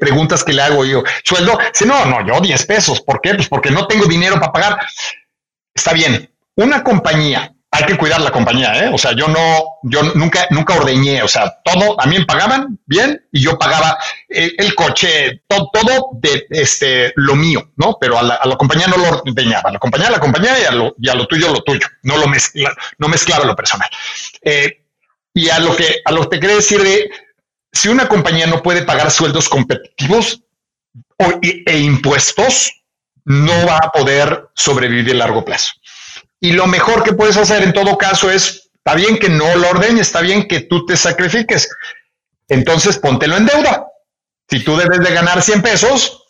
preguntas que le hago yo. ¿Sueldo? Si no, no, yo 10 pesos. ¿Por qué? Pues porque no tengo dinero para pagar. Está bien. Una compañía, hay que cuidar la compañía, ¿eh? O sea, yo no, yo nunca, nunca ordeñé. O sea, todo, a mí me pagaban bien y yo pagaba eh, el, coche, todo, todo, de este, lo mío, ¿no? Pero a la, compañía no lo ordeñaba. La compañía, la compañía y a lo, y a lo tuyo, lo tuyo. No lo mezcla, no mezclaba lo personal. Eh, y a lo que, a lo que quiere decir de si una compañía no puede pagar sueldos competitivos e impuestos, no va a poder sobrevivir a largo plazo. Y lo mejor que puedes hacer en todo caso es, está bien que no lo ordeñes, está bien que tú te sacrifiques. Entonces póntelo en deuda. Si tú debes de ganar 100 pesos,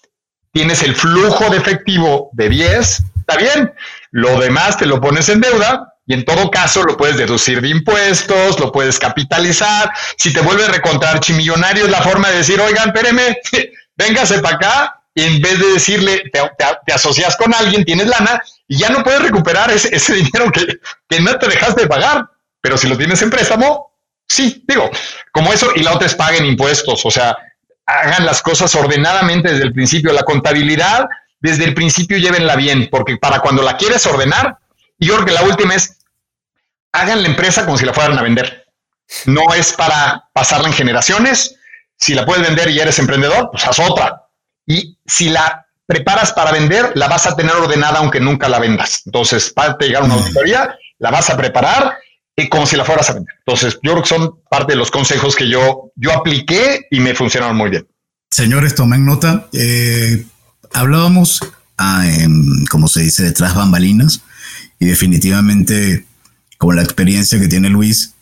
tienes el flujo de efectivo de 10, está bien. Lo demás te lo pones en deuda y en todo caso lo puedes deducir de impuestos, lo puedes capitalizar. Si te vuelves recontar chimillonario es la forma de decir, oigan, espéreme, véngase para acá. Y en vez de decirle, te, asocias con alguien, tienes lana y ya no puedes recuperar ese, dinero que, que no te dejaste de pagar. Pero si lo tienes en préstamo, sí, digo, como eso y la otra es paguen impuestos. O sea, hagan las cosas ordenadamente desde el principio. La contabilidad desde el principio llévenla bien, porque para cuando la quieres ordenar, y yo creo que la última es, hagan la empresa como si la fueran a vender. No es para pasarla en generaciones. Si la puedes vender y eres emprendedor, pues haz otra. Y si la preparas para vender, la vas a tener ordenada aunque nunca la vendas. Entonces, para llegar a una auditoría, la vas a preparar y como si la fueras a vender. Entonces, yo creo que son parte de los consejos que yo, yo apliqué y me funcionaron muy bien. Señores, tomen nota. Eh, hablábamos, ah, como se dice, detrás bambalinas y definitivamente, con la experiencia que tiene Luis,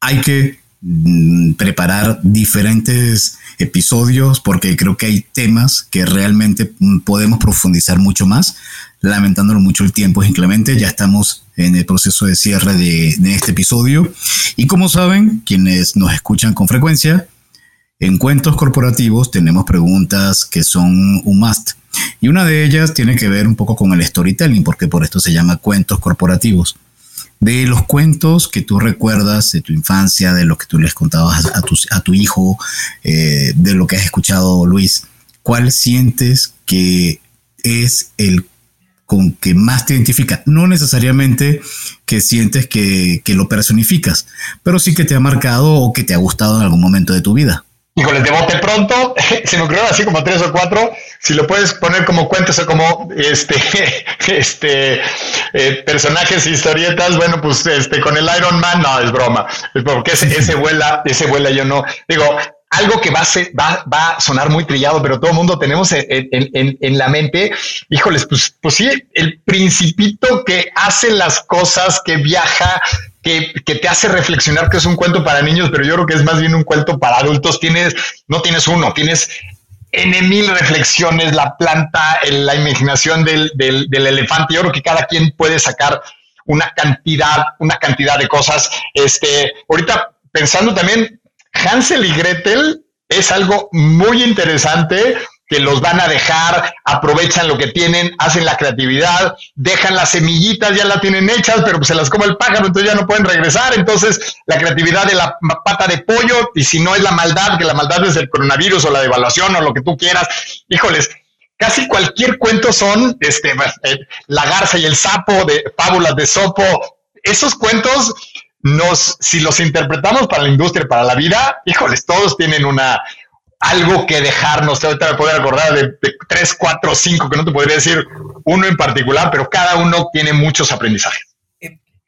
hay que mm, preparar diferentes episodios porque creo que hay temas que realmente mm, podemos profundizar mucho más. Lamentándolo mucho el tiempo es inclemente, ya estamos en el proceso de cierre de, este episodio. Y como saben, quienes nos escuchan con frecuencia, en cuentos corporativos tenemos preguntas que son un must. Y una de ellas tiene que ver un poco con el storytelling, porque por esto se llama cuentos corporativos. De los cuentos que tú recuerdas de tu infancia, de lo que tú les contabas a tu, a tu hijo, eh, de lo que has escuchado, Luis, ¿cuál sientes que es el con que más te identifica. No necesariamente que sientes que, lo personificas, pero sí que te ha marcado o que te ha gustado en algún momento de tu vida. Híjole, de bote pronto, se me ocurrieron así como tres o cuatro. Si lo puedes poner como cuentos o como este, este eh, personajes, historietas, bueno, pues este con el Iron Man, no, es broma. Porque ese vuela, ese vuela yo no. Digo, algo que va a, sonar muy trillado, pero todo mundo tenemos en, la mente, híjoles, pues, pues sí, el principito que hace las cosas, que viaja, que, te hace reflexionar que es un cuento para niños, pero yo creo que es más bien un cuento para adultos. Tienes, no tienes uno, tienes N mil reflexiones, la planta, la imaginación del, del elefante. Yo creo que cada quien puede sacar una cantidad, una cantidad de cosas. Este, ahorita pensando también, Hansel y Gretel es algo muy interesante que los van a dejar, aprovechan lo que tienen, hacen la creatividad, dejan las semillitas, ya las tienen hechas, pero se las come el pájaro, entonces ya no pueden regresar. Entonces, la creatividad de la pata de pollo, y si no es la maldad, que la maldad es el coronavirus o la devaluación o lo que tú quieras, híjoles, casi cualquier cuento son este, eh, la garza y el sapo de fábulas de sopo. Esos cuentos nos, si los interpretamos para la industria, para la vida, híjoles, todos tienen una, algo que dejarnos. Ahorita me puedo acordar de, tres, cuatro, cinco, que no te podría decir uno en particular, pero cada uno tiene muchos aprendizajes.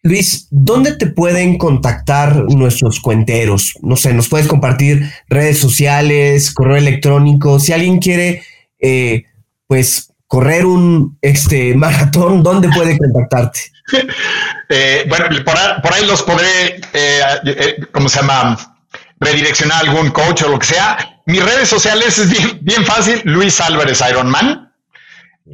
Luis, ¿dónde te pueden contactar nuestros cuenteros? No sé, nos puedes compartir redes sociales, correo electrónico. Si alguien quiere, eh, pues, correr un este, maratón, ¿dónde puede contactarte? Eh, bueno, por, ahí los podré, eh, eh, ¿cómo se llama? Redireccionar a algún coach o lo que sea. Mis redes sociales es bien, fácil. Luis Álvarez Ironman.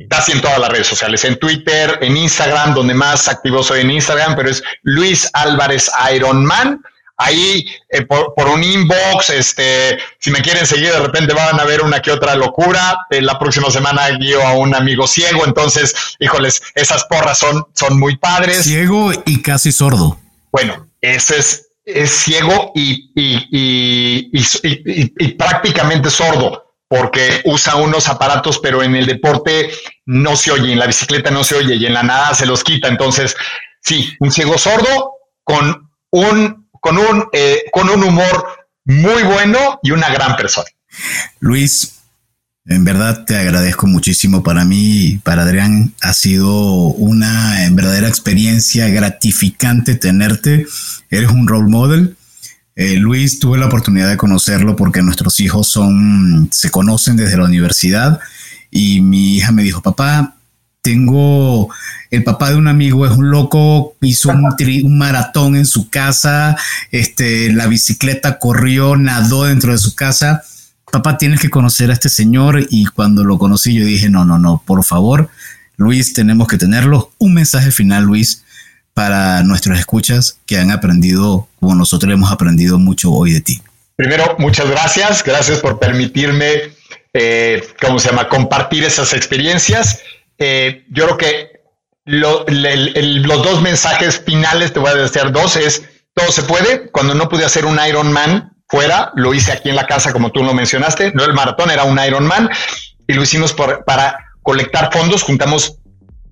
Casi en todas las redes sociales, en Twitter, en Instagram, donde más activo soy en Instagram, pero es Luis Álvarez Ironman ahí eh, por, un inbox, este, si me quieren seguir, de repente van a ver una que otra locura. Eh, la próxima semana guío a un amigo ciego, entonces, híjoles, esas porras son, son muy padres. Ciego y casi sordo. Bueno, ese es, es ciego y, y, y, prácticamente sordo porque usa unos aparatos, pero en el deporte no se oye, en la bicicleta no se oye y en la nada se los quita. Entonces, sí, un ciego sordo con un con un, eh, con un humor muy bueno y una gran persona. Luis, en verdad te agradezco muchísimo. Para mí, para Adrián, ha sido una verdadera experiencia gratificante tenerte. Eres un role model. Eh, Luis, tuve la oportunidad de conocerlo porque nuestros hijos son, se conocen desde la universidad y mi hija me dijo, papá, tengo el papá de un amigo es un loco, hizo un, maratón en su casa, este, la bicicleta corrió, nadó dentro de su casa. Papá, tienes que conocer a este señor y cuando lo conocí yo dije, no, no, no, por favor, Luis, tenemos que tenerlo. Un mensaje final, Luis, para nuestros escuchas que han aprendido, como nosotros hemos aprendido mucho hoy de ti. Primero, muchas gracias. Gracias por permitirme, eh, ¿cómo se llama?, compartir esas experiencias. Eh, yo creo que los dos mensajes finales, te voy a decir dos, es todo se puede. Cuando no pude hacer un Ironman fuera, lo hice aquí en la casa, como tú lo mencionaste. No el maratón, era un Ironman y lo hicimos para colectar fondos, juntamos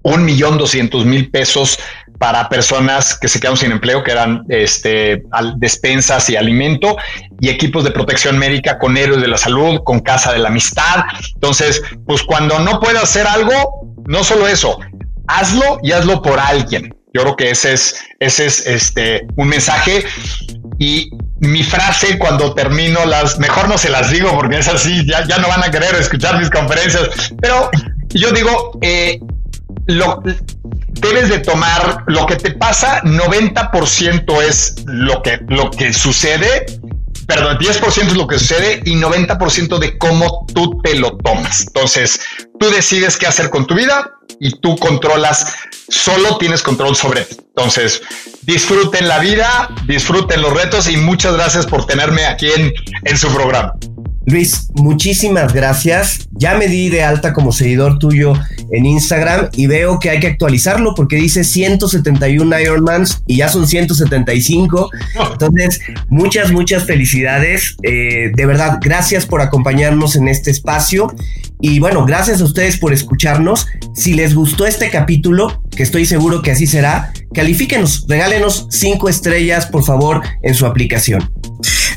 un millón doscientos mil pesos para personas que se quedaron sin empleo, que eran este, despensas y alimento, y equipos de protección médica con héroes de la salud, con casa de la amistad. Entonces, pues cuando no puedas hacer algo, no solo eso, hazlo y hazlo por alguien. Yo creo que ese es, ese es este, un mensaje. Y mi frase cuando termino las, mejor no se las digo porque es así, ya, ya no van a querer escuchar mis conferencias, pero yo digo, eh, lo, debes de tomar lo que te pasa, 90% es lo que, lo que sucede, perdón, 10% es lo que sucede y 90% de cómo tú te lo tomas. Entonces, tú decides qué hacer con tu vida y tú controlas, solo tienes control sobre ti. Entonces, disfruten la vida, disfruten los retos y muchas gracias por tenerme aquí en, en su programa. Luis, muchísimas gracias. Ya me di de alta como seguidor tuyo en Instagram y veo que hay que actualizarlo porque dice 171 Ironmans y ya son 175. Entonces, muchas, muchas felicidades. Eh, de verdad, gracias por acompañarnos en este espacio. Y bueno, gracias a ustedes por escucharnos. Si les gustó este capítulo, que estoy seguro que así será, califíquenos, regálenos cinco estrellas, por favor, en su aplicación.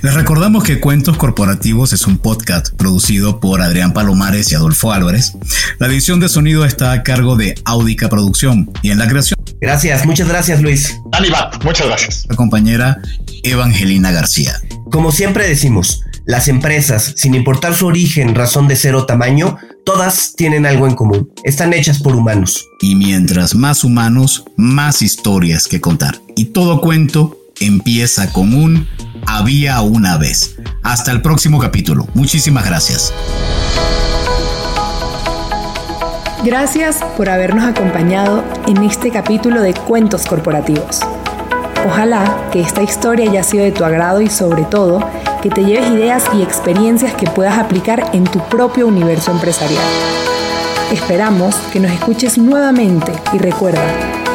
Les recordamos que Cuentos Corporativos es un podcast producido por Adrián Palomares y Adolfo Álvarez. La edición de sonido está a cargo de Audica Producción y en la creación. Gracias, muchas gracias Luis. Bat, muchas gracias. La compañera Evangelina García. Como siempre decimos, las empresas, sin importar su origen, razón de ser o tamaño, todas tienen algo en común. Están hechas por humanos. Y mientras más humanos, más historias que contar. Y todo cuento empieza con un había una vez. Hasta el próximo capítulo. Muchísimas gracias. Gracias por habernos acompañado en este capítulo de Cuentos Corporativos. Ojalá que esta historia haya sido de tu agrado y sobre todo que te lleves ideas y experiencias que puedas aplicar en tu propio universo empresarial. Esperamos que nos escuches nuevamente y recuerda,